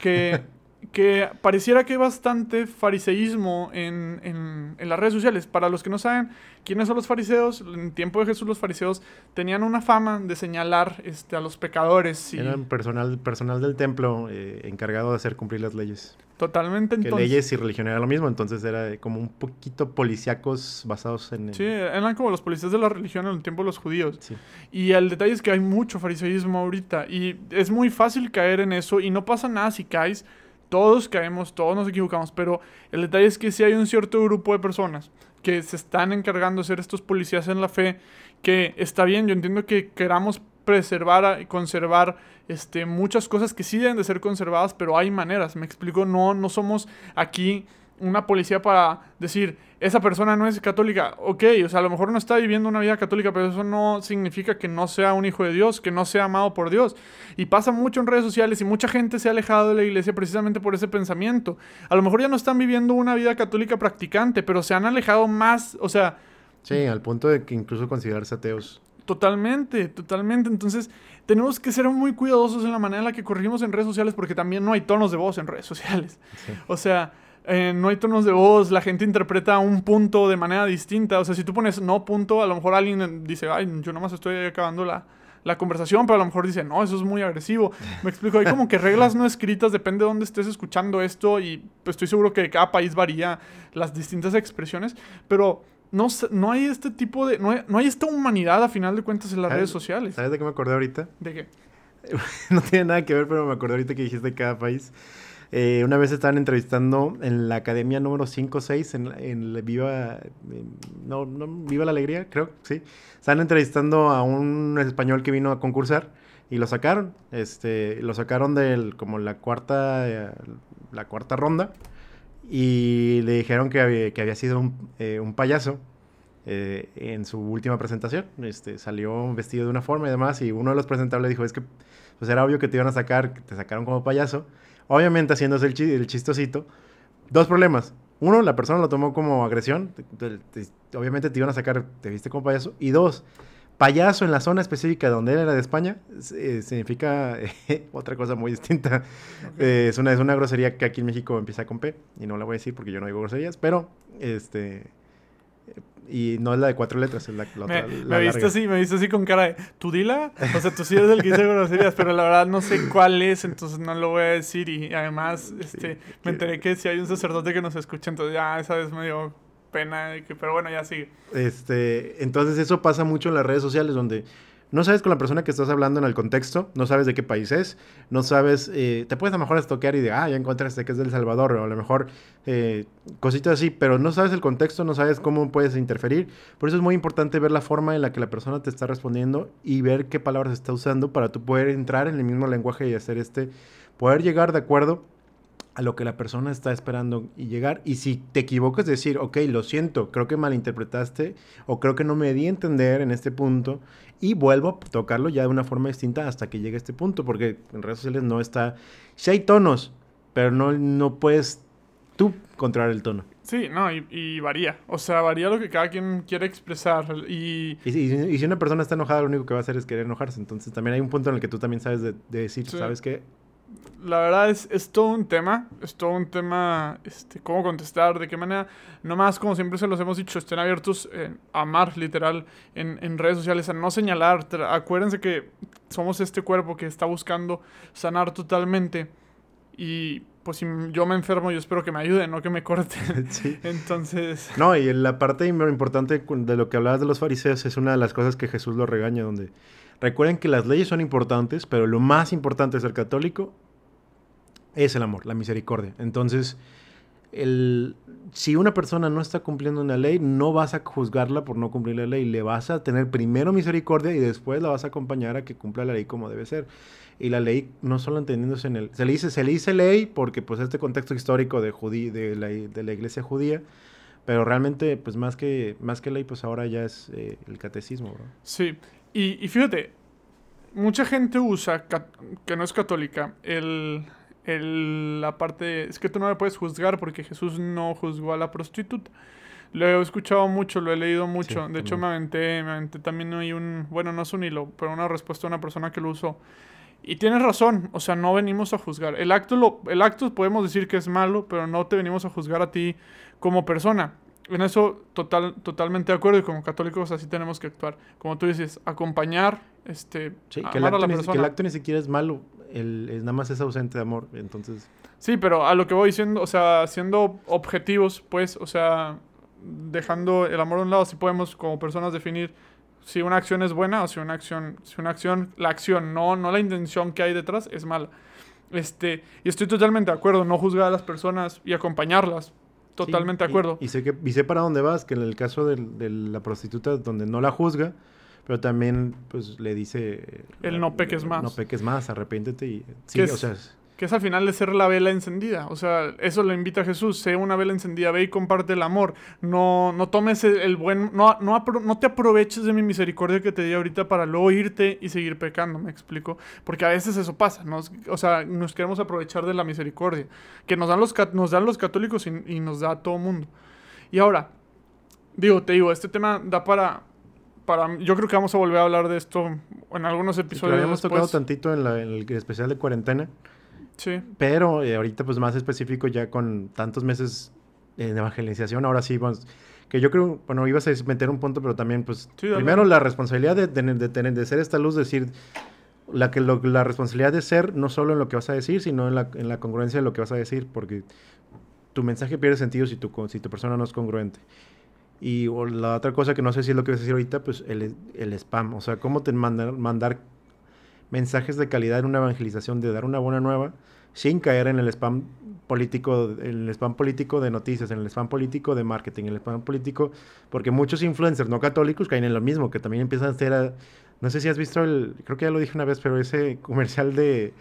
que, que pareciera que hay bastante fariseísmo en, en, en las redes sociales. Para los que no saben, ¿Quiénes son los fariseos? En tiempo de Jesús los fariseos tenían una fama de señalar este, a los pecadores. Y... Eran personal, personal del templo eh, encargado de hacer cumplir las leyes. Totalmente. Entonces... Que leyes y religión era lo mismo, entonces era como un poquito policíacos basados en... Sí, eran como los policías de la religión en el tiempo de los judíos. Sí. Y el detalle es que hay mucho fariseísmo ahorita y es muy fácil caer en eso y no pasa nada si caes. Todos caemos, todos nos equivocamos, pero el detalle es que si hay un cierto grupo de personas que se están encargando de ser estos policías en la fe, que está bien, yo entiendo que queramos preservar y conservar este, muchas cosas que sí deben de ser conservadas, pero hay maneras, me explico, no, no somos aquí una policía para decir, esa persona no es católica. Ok, o sea, a lo mejor no está viviendo una vida católica, pero eso no significa que no sea un hijo de Dios, que no sea amado por Dios. Y pasa mucho en redes sociales y mucha gente se ha alejado de la iglesia precisamente por ese pensamiento. A lo mejor ya no están viviendo una vida católica practicante, pero se han alejado más, o sea... Sí, al punto de que incluso considerarse ateos. Totalmente, totalmente. Entonces, tenemos que ser muy cuidadosos en la manera en la que corregimos en redes sociales porque también no hay tonos de voz en redes sociales. O sea, eh, no hay tonos de voz, la gente interpreta un punto de manera distinta. O sea, si tú pones no punto, a lo mejor alguien dice, ay, yo nomás estoy acabando la, la conversación, pero a lo mejor dice, no, eso es muy agresivo. Me explico, hay como que reglas no escritas, depende de dónde estés escuchando esto y pues, estoy seguro que cada país varía las distintas expresiones, pero no, no hay este tipo de, no hay, no hay esta humanidad a final de cuentas en las redes sociales. ¿Sabes de qué me acordé ahorita? ¿De qué? no tiene nada que ver, pero me acordé ahorita que dijiste cada país. Eh, una vez estaban entrevistando en la academia número 5 o 6, en, en Viva, no, no, Viva la Alegría, creo, sí. Estaban entrevistando a un español que vino a concursar y lo sacaron. Este, lo sacaron de como la cuarta, eh, la cuarta ronda y le dijeron que había, que había sido un, eh, un payaso. en su última presentación. Este, salió vestido de una forma y demás, y uno de los presentables dijo, es que pues era obvio que te iban a sacar, que te sacaron como payaso, Obviamente haciéndose el, chistosito. Dos problemas. Uno, la persona lo tomó como agresión. obviamente te iban a sacar, te viste como payaso. Y dos, payaso en la zona específica donde él era de España eh, significa otra cosa muy distinta. Eh, es, una, es una grosería que aquí en México empieza con P. Y no la voy a decir porque yo no digo groserías. Pero, este y no es la de cuatro letras, es la, la otra. Me, viste así, me viste así con cara de, ¿tú dila? O sea, tú sí eres el que dice groserías, pero la verdad no sé cuál es, entonces no lo voy a decir. Y además, este, me enteré que si hay un sacerdote que nos escucha, entonces ya esa vez me dio pena, que, pero bueno, ya sigue. Este, entonces eso pasa mucho en las redes sociales, donde no sabes con la persona que estás hablando en el contexto, no sabes de qué país es, no sabes, eh, te puedes a lo mejor estoquear y de, ah, ya encontraste que es del Salvador, o a lo mejor eh, cositas así, pero no sabes el contexto, no sabes cómo puedes interferir. Por eso es muy importante ver la forma en la que la persona te está respondiendo y ver qué palabras está usando para tú poder entrar en el mismo lenguaje y hacer este, poder llegar de acuerdo a lo que la persona está esperando y llegar. Y si te equivocas, decir, ok, lo siento, creo que malinterpretaste o creo que no me di a entender en este punto y vuelvo a tocarlo ya de una forma distinta hasta que llegue a este punto, porque en redes sociales no está... Si hay tonos, pero no, no puedes tú controlar el tono. Sí, no, y, varía. O sea, varía lo que cada quien quiere expresar. Y... Y, y, si una persona está enojada, lo único que va a hacer es querer enojarse. Entonces también hay un punto en el que tú también sabes de, decir, ¿sabes qué? La verdad es, es todo un tema, es todo un tema, este, cómo contestar, de qué manera, nomás como siempre se los hemos dicho, estén abiertos a amar literal en, en, redes sociales, a no señalar, acuérdense que somos este cuerpo que está buscando sanar totalmente y pues si yo me enfermo yo espero que me ayuden, no que me corten. Entonces... No, y la parte importante de lo que hablabas de los fariseos es una de las cosas que Jesús lo regaña, donde recuerden que las leyes son importantes, pero lo más importante de ser católico es el amor, la misericordia. Entonces, el, si una persona no está cumpliendo una ley, no vas a juzgarla por no cumplir la ley. Le vas a tener primero misericordia y después la vas a acompañar a que cumpla la ley como debe ser. Y la ley, no solo entendiéndose en el... Se le dice, se le dice ley porque pues este contexto histórico de, judí, de, la, de la iglesia judía, pero realmente pues más que, más que ley pues ahora ya es eh, el catecismo. Sí, y, y fíjate, mucha gente usa, que no es católica, el el, la parte, es que tú no me puedes juzgar porque Jesús no juzgó a la prostituta. Lo he escuchado mucho, lo he leído mucho. de hecho, me aventé, me aventé también hay un, bueno, no es un hilo, pero una respuesta a una persona que lo usó. Y tienes razón, o sea, no venimos a juzgar. El acto, lo, el acto podemos decir que es malo, pero no te venimos a juzgar a ti como persona. En eso total, totalmente de acuerdo y como católicos así tenemos que actuar. Como tú dices, acompañar, este, sí, que, el acto, que el acto ni siquiera es malo el, nada más es ausente de amor, entonces... Sí, pero a lo que voy diciendo, o sea, siendo objetivos, pues, o sea, dejando el amor a un lado, si podemos como personas definir si una acción es buena o si una acción, si una acción, la acción, no, no la intención que hay detrás, es mala. Este, y estoy totalmente de acuerdo, no juzgar a las personas y acompañarlas. Totalmente de acuerdo. Y, sé que, y sé para dónde vas, que en el caso de, de la prostituta, donde no la juzga, pero también pues le dice... El no peques más. No peques más, arrepiéntete y... Sí, o sea... Que es al final de ser la vela encendida. O sea, eso lo invita a Jesús. Sé una vela encendida, ve y comparte el amor. No, no tomes el, buen... No, no, no te aproveches de mi misericordia que te di ahorita para luego irte y seguir pecando, me explico. Porque a veces eso pasa. Nos, o sea, nos queremos aprovechar de la misericordia. Que nos dan los, nos dan los católicos y, y nos da a todo mundo. Y ahora, digo, te digo, este tema da para para yo creo que vamos a volver a hablar de esto en algunos episodios. lo habíamos tocado tantito en, el especial de cuarentena. Sí. Pero eh, ahorita pues más específico ya con tantos meses en evangelización, ahora sí vamos que yo creo, bueno, ibas a meter un punto, pero también pues primero la responsabilidad de, de, tener, de ser esta luz, decir la que la responsabilidad de ser no solo en lo que vas a decir, sino en la, en la congruencia de lo que vas a decir, porque tu mensaje pierde sentido si tu, si tu persona no es congruente. Y la otra cosa que no sé si es lo que vas a decir ahorita, pues el, el spam. O sea, cómo te mandar, mandar mensajes de calidad en una evangelización, de dar una buena nueva, sin caer en el spam político, en el spam político de noticias, en el spam político de marketing, en el spam político, porque muchos influencers no católicos caen en lo mismo, que también empiezan a hacer, no sé si has visto el, creo que ya lo dije una vez, pero ese comercial de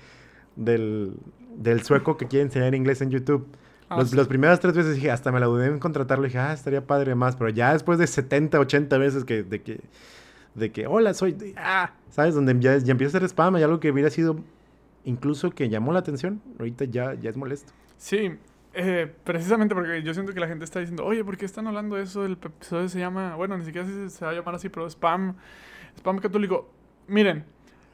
del, del sueco que quiere enseñar inglés en YouTube Ah, los, Las primeras tres veces dije, hasta me la dudé en contratarlo. Dije, ah, estaría padre más. Pero ya después de 70, 80 veces que, de que, de que hola, soy. ah, ¿sabes? Donde ya, ya empieza a ser spam. Y algo que hubiera sido incluso que llamó la atención. Ahorita ya, ya es molesto. Sí, eh, precisamente porque yo siento que la gente está diciendo, oye, ¿por qué están hablando de eso? El episodio se llama, bueno, ni siquiera se, se va a llamar así, pero spam, spam católico. Miren,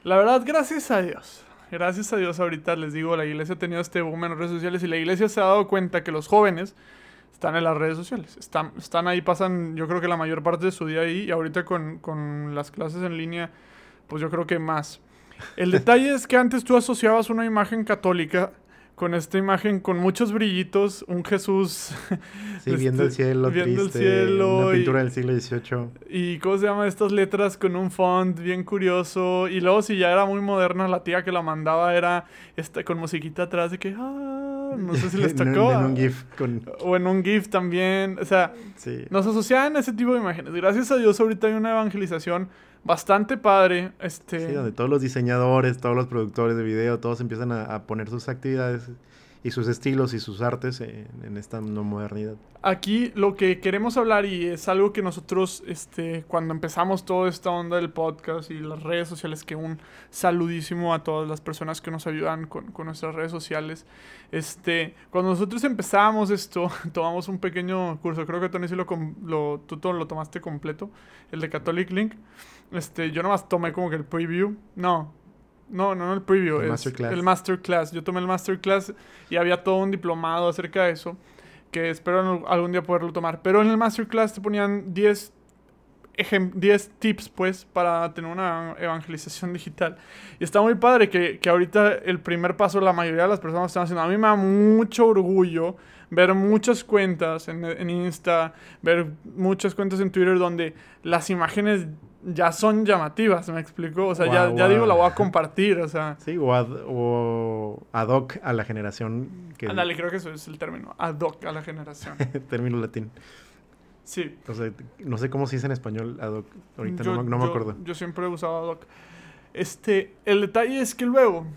la verdad, gracias a Dios gracias a Dios ahorita les digo, la iglesia ha tenido este boom en redes sociales y la iglesia se ha dado cuenta que los jóvenes están en las redes sociales. Están, están ahí, pasan yo creo que la mayor parte de su día ahí y ahorita con, con las clases en línea, pues yo creo que más. El detalle es que antes tú asociabas una imagen católica con esta imagen con muchos brillitos, un Jesús. Sí, viendo el este, cielo, viendo el cielo. Una pintura del siglo XVIII. Y cómo se llama estas letras con un font bien curioso. Y luego, si ya era muy moderna, la tía que la mandaba era esta, con musiquita atrás de que. Ah, no sé si les tocó. en un GIF. Con... O en un GIF también. O sea, nos asociaban a ese tipo de imágenes. Gracias a Dios, ahorita hay una evangelización bastante padre. Este... Sí, donde todos los diseñadores, todos los productores de video, todos empiezan a, poner sus actividades y sus estilos y sus artes en, esta no modernidad. Aquí lo que queremos hablar y es algo que nosotros, este, cuando empezamos toda esta onda del podcast y las redes sociales, que un saludísimo a todas las personas que nos ayudan con, con nuestras redes sociales. Este, cuando nosotros empezamos esto, tomamos un pequeño curso, creo que Tony sí lo, lo, tú lo tomaste completo, el de Catholic Link. Este, yo nomás tomé como que el preview. No, no, no, no el preview. El masterclass. El masterclass. Yo tomé el masterclass y había todo un diplomado acerca de eso. Que espero algún día poderlo tomar. Pero en el masterclass te ponían 10 10 tips, pues, para tener una evangelización digital. Y está muy padre que, que, ahorita el primer paso la mayoría de las personas están haciendo. A mí me da mucho orgullo ver muchas cuentas en, en Insta, ver muchas cuentas en Twitter donde las imágenes ya son llamativas, ¿me explico? O sea, ya, ya, digo, la voy a compartir, o sea. Sí, o ad, o ad hoc a la generación que... Ándale, creo que eso es el término, ad hoc a la generación. término latín. Sí. O sea, no sé cómo se dice en español ad hoc, ahorita no, me acuerdo. Yo siempre he usado ad hoc. Este, el detalle es que luego,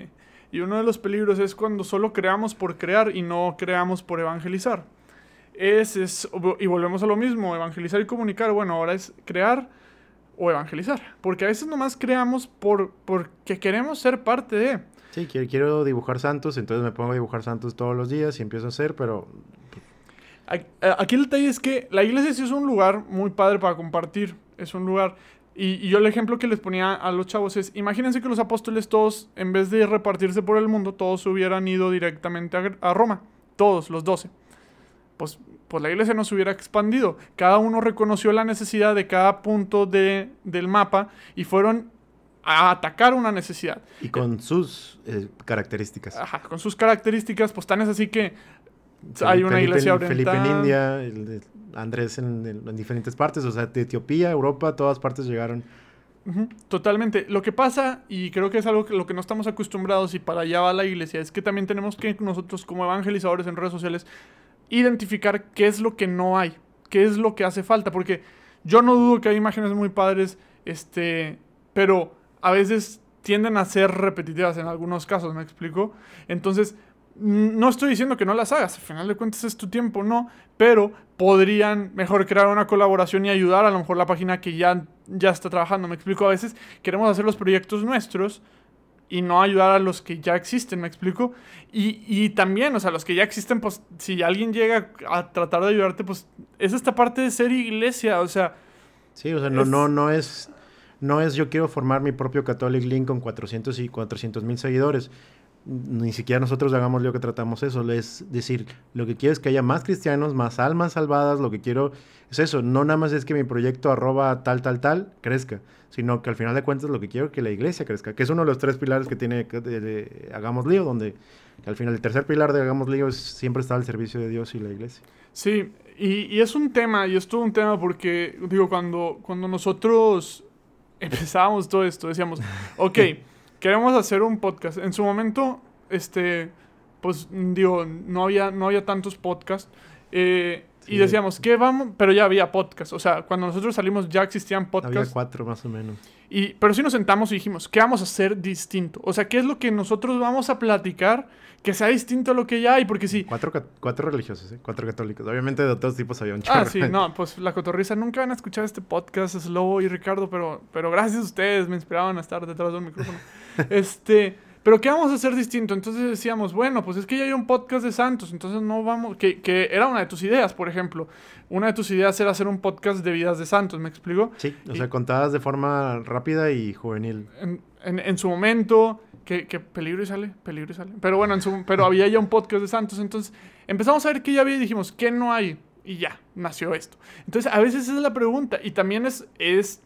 y uno de los peligros es cuando solo creamos por crear y no creamos por evangelizar. Es, es, y volvemos a lo mismo, evangelizar y comunicar, bueno, ahora es crear o evangelizar. Porque a veces nomás creamos por, porque queremos ser parte de. Sí, quiero, quiero dibujar santos, entonces me pongo a dibujar santos todos los días y empiezo a hacer, pero... Aquí el detalle es que la iglesia sí es un lugar muy padre para compartir. Es un lugar... Y, yo el ejemplo que les ponía a los chavos es, imagínense que los apóstoles todos, en vez de repartirse por el mundo, todos hubieran ido directamente a, a Roma. Todos, los doce. Pues pues la iglesia no se hubiera expandido. Cada uno reconoció la necesidad de cada punto de, del mapa y fueron a atacar una necesidad. Y con sus eh, características. Ajá, con sus características, pues tan es así que hay una iglesia oriental. Felipe en India, Andrés en, diferentes partes, o sea, de Etiopía, Europa, todas partes llegaron. totalmente. Lo que pasa, y creo que es algo que lo que no estamos acostumbrados y para allá va la iglesia, es que también tenemos que nosotros como evangelizadores en redes sociales identificar qué es lo que no hay, qué es lo que hace falta, porque yo no dudo que hay imágenes muy padres, este, pero a veces tienden a ser repetitivas en algunos casos, ¿me explico? Entonces, no estoy diciendo que no las hagas, al final de cuentas es tu tiempo, no, pero podrían mejor crear una colaboración y ayudar a lo mejor la página que ya, ya está trabajando, me explico, a veces queremos hacer los proyectos nuestros, y no ayudar a los que ya existen, ¿me explico? Y, y, también, o sea, los que ya existen, pues si alguien llega a tratar de ayudarte, pues es esta parte de ser iglesia, o sea... Sí, o sea, no, no, no es no es yo quiero formar mi propio Catholic Link con 400 y 400 mil seguidores. Ni siquiera nosotros hagamos lo que tratamos eso. Es decir, lo que quiero es que haya más cristianos, más almas salvadas. Lo que quiero es eso. No nada más es que mi proyecto arroba tal, tal, tal crezca, sino que al final de cuentas lo que quiero es que la iglesia crezca, que es uno de los tres pilares que tiene Hagamos Lío, donde al final el tercer pilar de Hagamos Lío es siempre está al servicio de Dios y la iglesia. Sí, y, y es un tema, y es todo un tema porque, digo, cuando, cuando nosotros empezábamos todo esto, decíamos, ok, queremos hacer un podcast. En su momento, este, pues digo, no había, no había tantos podcasts. Eh, y decíamos, ¿qué vamos? Pero ya había podcast. O sea, cuando nosotros salimos ya existían podcasts. Había cuatro más o menos. Y, pero sí nos sentamos y dijimos, ¿qué vamos a hacer distinto? O sea, ¿qué es lo que nosotros vamos a platicar que sea distinto a lo que ya hay? Porque sí. Cuatro, cuatro religiosos, ¿eh? Cuatro católicos. Obviamente de todos tipos había un Ah, sí, no, pues la cotorriza nunca van a escuchar este podcast, Slobo y Ricardo, pero, pero gracias a ustedes me inspiraban a estar detrás de un micrófono. este. Pero ¿qué vamos a hacer distinto? Entonces decíamos, bueno, pues es que ya hay un podcast de Santos, entonces no vamos, que, que, era una de tus ideas, por ejemplo. Una de tus ideas era hacer un podcast de vidas de Santos, ¿me explico? Sí, o sea, contadas de forma rápida y juvenil. En, en, su momento, que, que, peligro y sale, peligro y sale. Pero bueno, en su, pero había ya un podcast de Santos, entonces empezamos a ver qué ya había y dijimos, ¿qué no hay? Y ya, nació esto. Entonces, a veces esa es la pregunta y también es, es,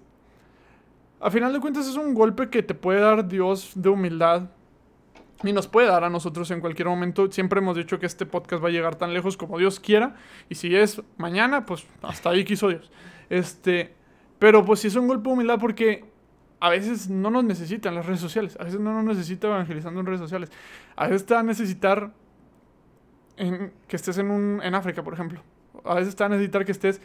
a final de cuentas es un golpe que te puede dar Dios de humildad y nos puede dar a nosotros en cualquier momento. Siempre hemos dicho que este podcast va a llegar tan lejos como Dios quiera. Y si es mañana, pues hasta ahí quiso Dios. Este, pero pues sí es un golpe de humildad porque a veces no nos necesitan las redes sociales. A veces no nos necesita evangelizando en redes sociales. A veces te va a necesitar en, que estés en, un, en África, por ejemplo. A veces te va a necesitar que estés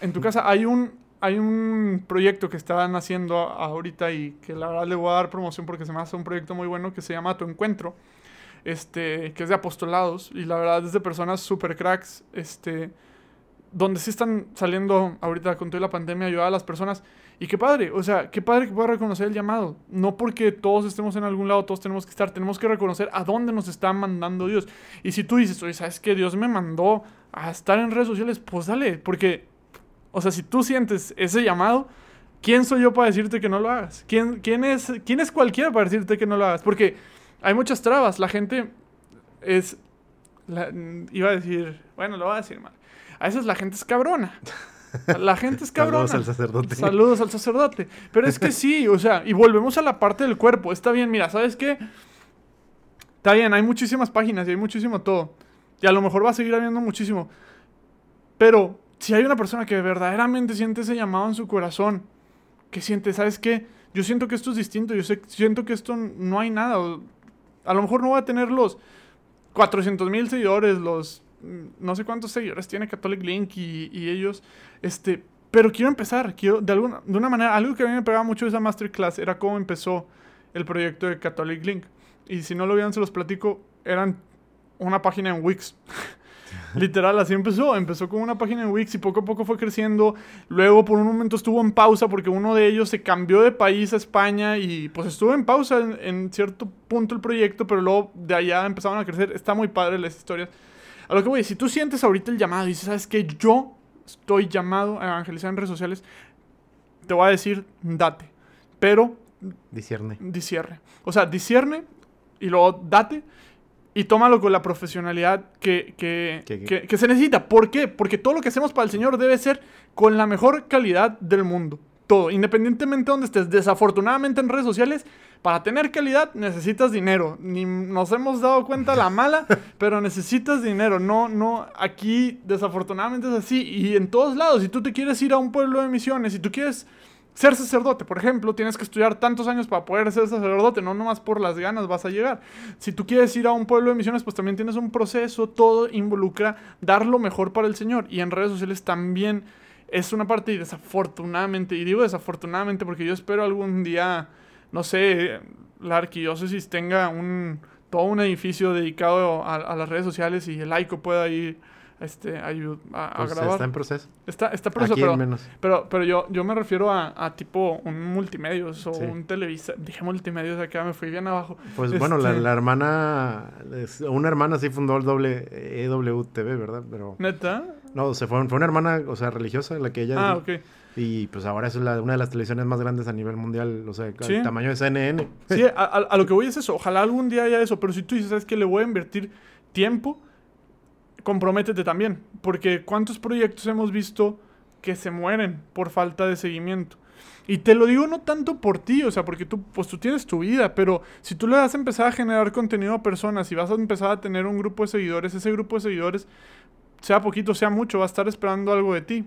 en tu casa. Hay un, hay un proyecto que están haciendo ahorita y que la verdad le voy a dar promoción porque se me hace un proyecto muy bueno que se llama Tu Encuentro, este, que es de apostolados y la verdad es de personas super cracks, este, donde sí están saliendo ahorita con toda la pandemia ayudar a las personas. Y qué padre, o sea, qué padre que pueda reconocer el llamado. No porque todos estemos en algún lado, todos tenemos que estar, tenemos que reconocer a dónde nos está mandando Dios. Y si tú dices, oye, ¿sabes que Dios me mandó a estar en redes sociales? Pues dale, porque o sea, si tú sientes ese llamado, ¿quién soy yo para decirte que no lo hagas? ¿Quién, quién, es, ¿Quién es cualquiera para decirte que no lo hagas? Porque hay muchas trabas. La gente es... iba a decir... Bueno, lo voy a decir mal. A veces la gente es cabrona. La gente es cabrona. Saludos al sacerdote. Saludos al sacerdote. Pero es que sí, o sea, y volvemos a la parte del cuerpo. Está bien, mira, ¿sabes qué? Está bien, hay muchísimas páginas y hay muchísimo todo. Y a lo mejor va a seguir habiendo muchísimo. Pero si hay una persona que verdaderamente siente ese llamado en su corazón, que siente, ¿sabes qué? Yo siento que esto es distinto, yo siento que esto no hay nada. A lo mejor no va a tener los 400 mil seguidores, los no sé cuántos seguidores tiene Catholic Link y, ellos, este, pero quiero empezar, quiero, de, alguna, de una manera, algo que a mí me pegaba mucho esa masterclass era cómo empezó el proyecto de Catholic Link. Y si no lo vieron, se los platico, eran una página en Wix. Literal, así empezó. Empezó con una página en Wix y poco a poco fue creciendo. Luego, por un momento, estuvo en pausa porque uno de ellos se cambió de país a España y pues estuvo en pausa en, cierto punto el proyecto, pero luego de allá empezaron a crecer. Está muy padre las historias. A lo que voy, si tú sientes ahorita el llamado y dices, ¿sabes qué? Yo estoy llamado a evangelizar en redes sociales, te voy a decir, date. Pero... Discierne. Discierne. O sea, discierne y luego date y tómalo con la profesionalidad que, que, se necesita. ¿Por qué? Porque todo lo que hacemos para el Señor debe ser con la mejor calidad del mundo. Todo, independientemente de donde estés. Desafortunadamente en redes sociales, para tener calidad necesitas dinero. Ni nos hemos dado cuenta la mala, pero necesitas dinero. No, no, aquí desafortunadamente es así. Y en todos lados, si tú te quieres ir a un pueblo de misiones, si tú quieres ser sacerdote, por ejemplo, tienes que estudiar tantos años para poder ser sacerdote, no nomás por las ganas vas a llegar. Si tú quieres ir a un pueblo de misiones, pues también tienes un proceso, todo involucra dar lo mejor para el Señor. Y en redes sociales también es una parte y desafortunadamente, y digo desafortunadamente porque yo espero algún día, no sé, la arquidiócesis tenga un, todo un edificio dedicado a, a las redes sociales y el laico pueda ir este, a, a, pues grabar. Está en proceso. Está, está en proceso, pero, menos. pero, pero, yo, yo me refiero a, tipo un multimedios o un televisa. Dije multimedios, acá me fui bien abajo. Pues bueno, la, este la, hermana, una hermana sí fundó el doble EWTV, ¿verdad? Pero, ¿Neta? No, se fue, fue una hermana, o sea, religiosa, la que ella... Ah, ok. Y pues ahora es una de las televisiones más grandes a nivel mundial, o sea, el tamaño de CNN. Sí, a, lo que voy es eso. Ojalá algún día haya eso, pero si tú dices, ¿sabes que Le voy a invertir tiempo, comprométete también. Porque ¿cuántos proyectos hemos visto que se mueren por falta de seguimiento? Y te lo digo no tanto por ti, o sea, porque tú, pues tú tienes tu vida, pero si tú le vas a empezar a generar contenido a personas y vas a empezar a tener un grupo de seguidores, ese grupo de seguidores, sea poquito, sea mucho, va a estar esperando algo de ti.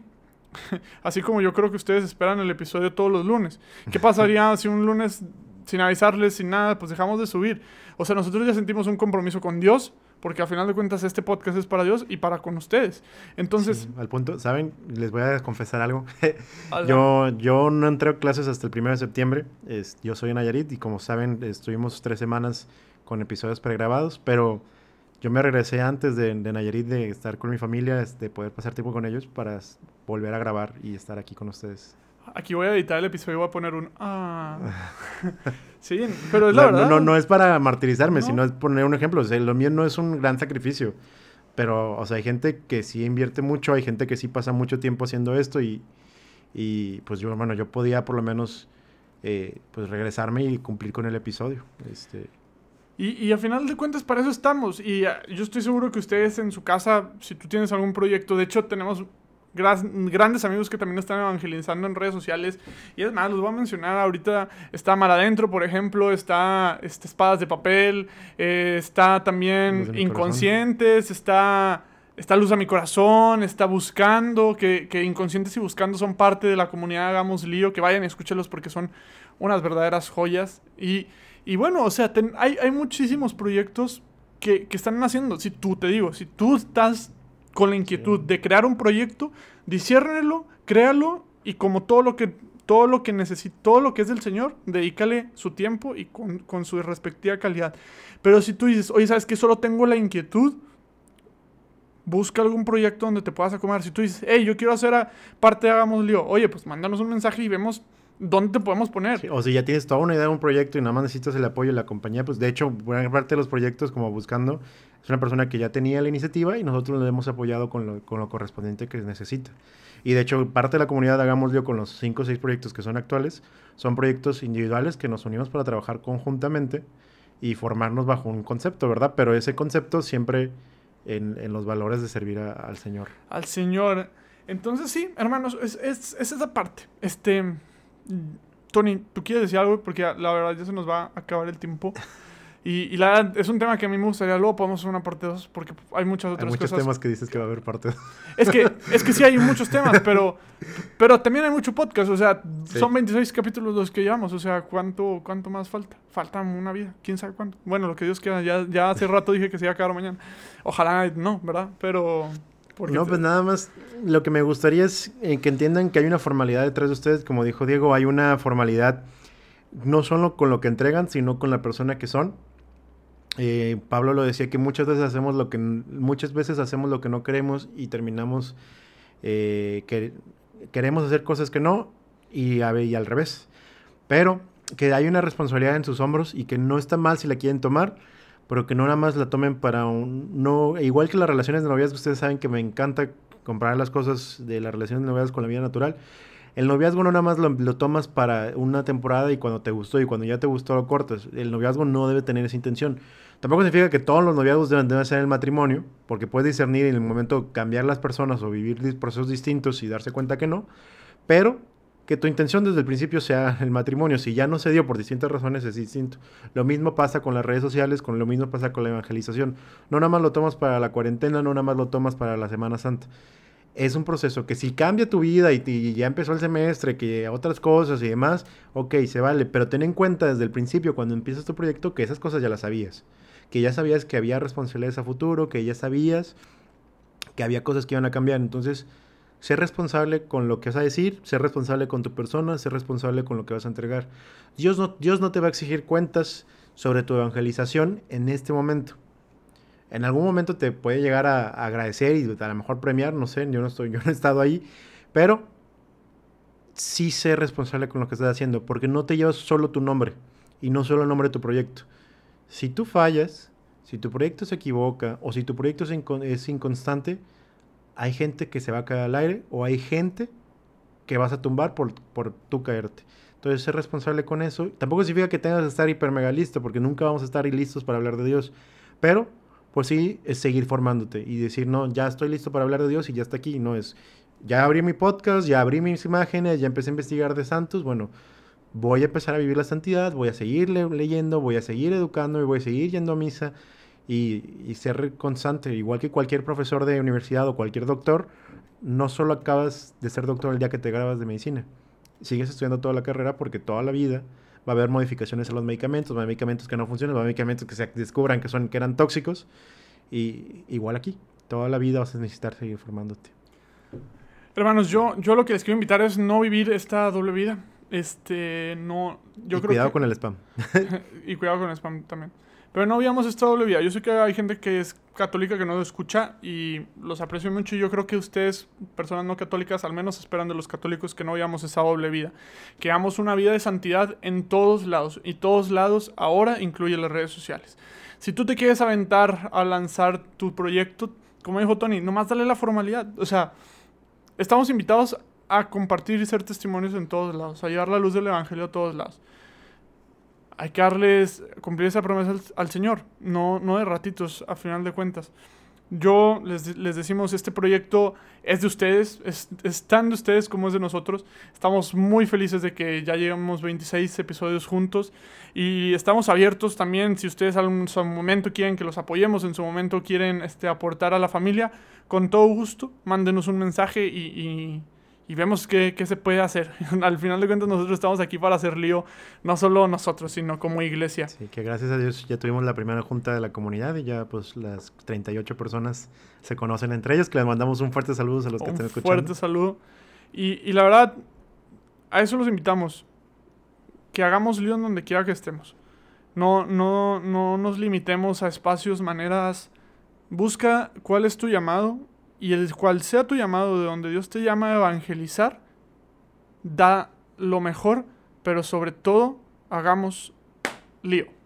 Así como yo creo que ustedes esperan el episodio todos los lunes. ¿Qué pasaría si un lunes, sin avisarles, sin nada, pues dejamos de subir? O sea, nosotros ya sentimos un compromiso con Dios, porque al final de cuentas este podcast es para Dios y para con ustedes. Entonces... al punto, ¿saben? Les voy a confesar algo. yo, yo no entré a clases hasta el 1 de septiembre. Es, yo soy en Nayarit y como saben, estuvimos tres semanas con episodios pregrabados, pero yo me regresé antes de, de, Nayarit, de estar con mi familia, de este, poder pasar tiempo con ellos para volver a grabar y estar aquí con ustedes. Aquí voy a editar el episodio y voy a poner un... Ah. sí, pero es la verdad. No, no, es para martirizarme, sino es poner un ejemplo. O sea, lo mío no es un gran sacrificio. Pero, o sea, hay gente que sí invierte mucho, hay gente que sí pasa mucho tiempo haciendo esto y, y pues yo, hermano, yo podía por lo menos eh, pues regresarme y cumplir con el episodio. Este, y, y a final de cuentas para eso estamos. Y ah, yo estoy seguro que ustedes en su casa, si tú tienes algún proyecto, de hecho tenemos grandes amigos que también están evangelizando en redes sociales. Y es más, los voy a mencionar. Ahorita está Mar Adentro, por ejemplo, está este, Espadas de Papel, eh, está también Inconscientes, está, está Luz a mi Corazón, está Buscando, que, que, Inconscientes y Buscando son parte de la comunidad Hagamos Lío. Que vayan y escúchenlos porque son unas verdaderas joyas. Y y bueno, o sea, hay, hay, muchísimos proyectos que, que, están haciendo. Si tú, te digo, si tú estás con la inquietud de crear un proyecto, disiérnelo, créalo y como todo lo que todo lo que necesita, todo lo que es del Señor, dedícale su tiempo y con, con su respectiva calidad. Pero si tú dices, oye, ¿sabes que Solo tengo la inquietud, busca algún proyecto donde te puedas acomodar. Si tú dices, hey, yo quiero hacer parte de Hagamos Lío, oye, pues mándanos un mensaje y vemos ¿dónde te podemos poner? o si ya tienes toda una idea de un proyecto y nada más necesitas el apoyo de la compañía, pues de hecho, buena parte de los proyectos, como buscando, es una persona que ya tenía la iniciativa y nosotros le hemos apoyado con lo, con lo correspondiente que necesita. Y de hecho, parte de la comunidad, hagámoslo con los 5 o 6 proyectos que son actuales, son proyectos individuales que nos unimos para trabajar conjuntamente y formarnos bajo un concepto, ¿verdad? Pero ese concepto siempre en, en los valores de servir al Señor. Al Señor. Entonces sí, hermanos, es, es, es esa parte. Este, Tony, ¿tú quieres decir algo? Porque la verdad ya se nos va a acabar el tiempo. Y, la es un tema que a mí me gustaría. Luego podemos hacer una parte 2 porque hay muchas otras hay muchos temas que dices que va a haber parte 2. Es que, es que sí hay muchos temas, pero, pero también hay mucho podcast. O sea, son 26 capítulos los que llevamos. O sea, ¿cuánto, ¿cuánto más falta? Falta una vida. ¿Quién sabe cuánto? Bueno, lo que Dios quiera. Ya, ya hace rato dije que se iba a acabar mañana. Ojalá no, ¿verdad? Pero no, pues nada más, lo que me gustaría es eh, que entiendan que hay una formalidad detrás de ustedes, como dijo Diego, hay una formalidad no solo con lo que entregan, sino con la persona que son. Eh, Pablo lo decía que muchas veces hacemos lo que muchas veces hacemos lo que no queremos y terminamos eh, que queremos hacer cosas que no y, y al revés. Pero que hay una responsabilidad en sus hombros y que no está mal si la quieren tomar pero que no nada más la tomen para un... No, igual que las relaciones de noviazgo, ustedes saben que me encanta comparar las cosas de las relaciones de noviazgo con la vida natural. El noviazgo no nada más lo, tomas para una temporada y cuando te gustó y cuando ya te gustó lo cortas. El noviazgo no debe tener esa intención. Tampoco significa que todos los noviazgos deben, deben ser el matrimonio, porque puedes discernir en el momento cambiar las personas o vivir procesos distintos y darse cuenta que no. Pero que tu intención desde el principio sea el matrimonio. Si ya no se dio por distintas razones, es distinto. Lo mismo pasa con las redes sociales, con lo mismo pasa con la evangelización. No nada más lo tomas para la cuarentena, no nada más lo tomas para la Semana Santa. Es un proceso que si cambia tu vida y, ya empezó el semestre, que otras cosas y demás, ok, se vale. Pero ten en cuenta desde el principio, cuando empiezas tu proyecto, que esas cosas ya las sabías. Que ya sabías que había responsabilidades a futuro, que ya sabías que había cosas que iban a cambiar. Entonces, Ser responsable con lo que vas a decir, ser responsable con tu persona, ser responsable con lo que vas a entregar. Dios no, Dios no te va a exigir cuentas sobre tu evangelización en este momento. En algún momento te puede llegar a, agradecer y a lo mejor premiar, no sé, yo no, estoy, yo no he estado ahí, pero sí ser responsable con lo que estás haciendo, porque no te llevas solo tu nombre y no solo el nombre de tu proyecto. Si tú fallas, si tu proyecto se equivoca o si tu proyecto es, inconstante, hay gente que se va a caer al aire o hay gente que vas a tumbar por, por tú caerte. Entonces, ser responsable con eso. Tampoco significa que tengas que estar hiper mega listo, porque nunca vamos a estar listos para hablar de Dios. Pero, pues sí, es seguir formándote y decir, no, ya estoy listo para hablar de Dios y ya está aquí. No es, ya abrí mi podcast, ya abrí mis imágenes, ya empecé a investigar de santos. Bueno, voy a empezar a vivir la santidad, voy a seguir leyendo, voy a seguir educando y voy a seguir yendo a misa y, y ser constante. Igual que cualquier profesor de universidad o cualquier doctor, no solo acabas de ser doctor el día que te grabas de medicina sigues estudiando toda la carrera porque toda la vida va a haber modificaciones en los medicamentos, va a haber medicamentos que no funcionan, va a haber medicamentos que se descubran que, son, que eran tóxicos. Y igual aquí, toda la vida vas a necesitar seguir formándote. Hermanos, yo, yo lo que les quiero invitar es no vivir esta doble vida. Este, no, yo y cuidado con el spam. y cuidado con el spam también. Pero no veamos esta doble vida. Yo sé que hay gente que es católica que no lo escucha y los aprecio mucho. Y yo creo que ustedes, personas no católicas, al menos esperan de los católicos que no veamos esa doble vida. Que hagamos una vida de santidad en todos lados. Y todos lados ahora incluye las redes sociales. Si tú te quieres aventar a lanzar tu proyecto, como dijo Tony, nomás dale la formalidad. O sea, estamos invitados a compartir y ser testimonios en todos lados, a llevar la luz del Evangelio a todos lados hay que darles, cumplir esa promesa al, Señor, no, no de ratitos, a final de cuentas. Yo les, les decimos, este proyecto es de ustedes, es, tan de ustedes como es de nosotros. Estamos muy felices de que ya llegamos 26 episodios juntos y estamos abiertos también, si ustedes en su momento quieren que los apoyemos, en su momento quieren este, aportar a la familia, con todo gusto, mándenos un mensaje y y vemos qué, qué, se puede hacer. Al final de cuentas nosotros estamos aquí para hacer lío, no solo nosotros, sino como iglesia. Sí, que gracias a Dios ya tuvimos la primera junta de la comunidad y ya pues las 38 personas se conocen entre ellos, que les mandamos un fuerte saludo a los que estén escuchando. Un fuerte saludo. Y, y la verdad, a eso los invitamos. Que hagamos lío en donde quiera que estemos. No, no, no nos limitemos a espacios, maneras. Busca cuál es tu llamado y el cual sea tu llamado de donde Dios te llama a evangelizar, da lo mejor, pero sobre todo hagamos lío.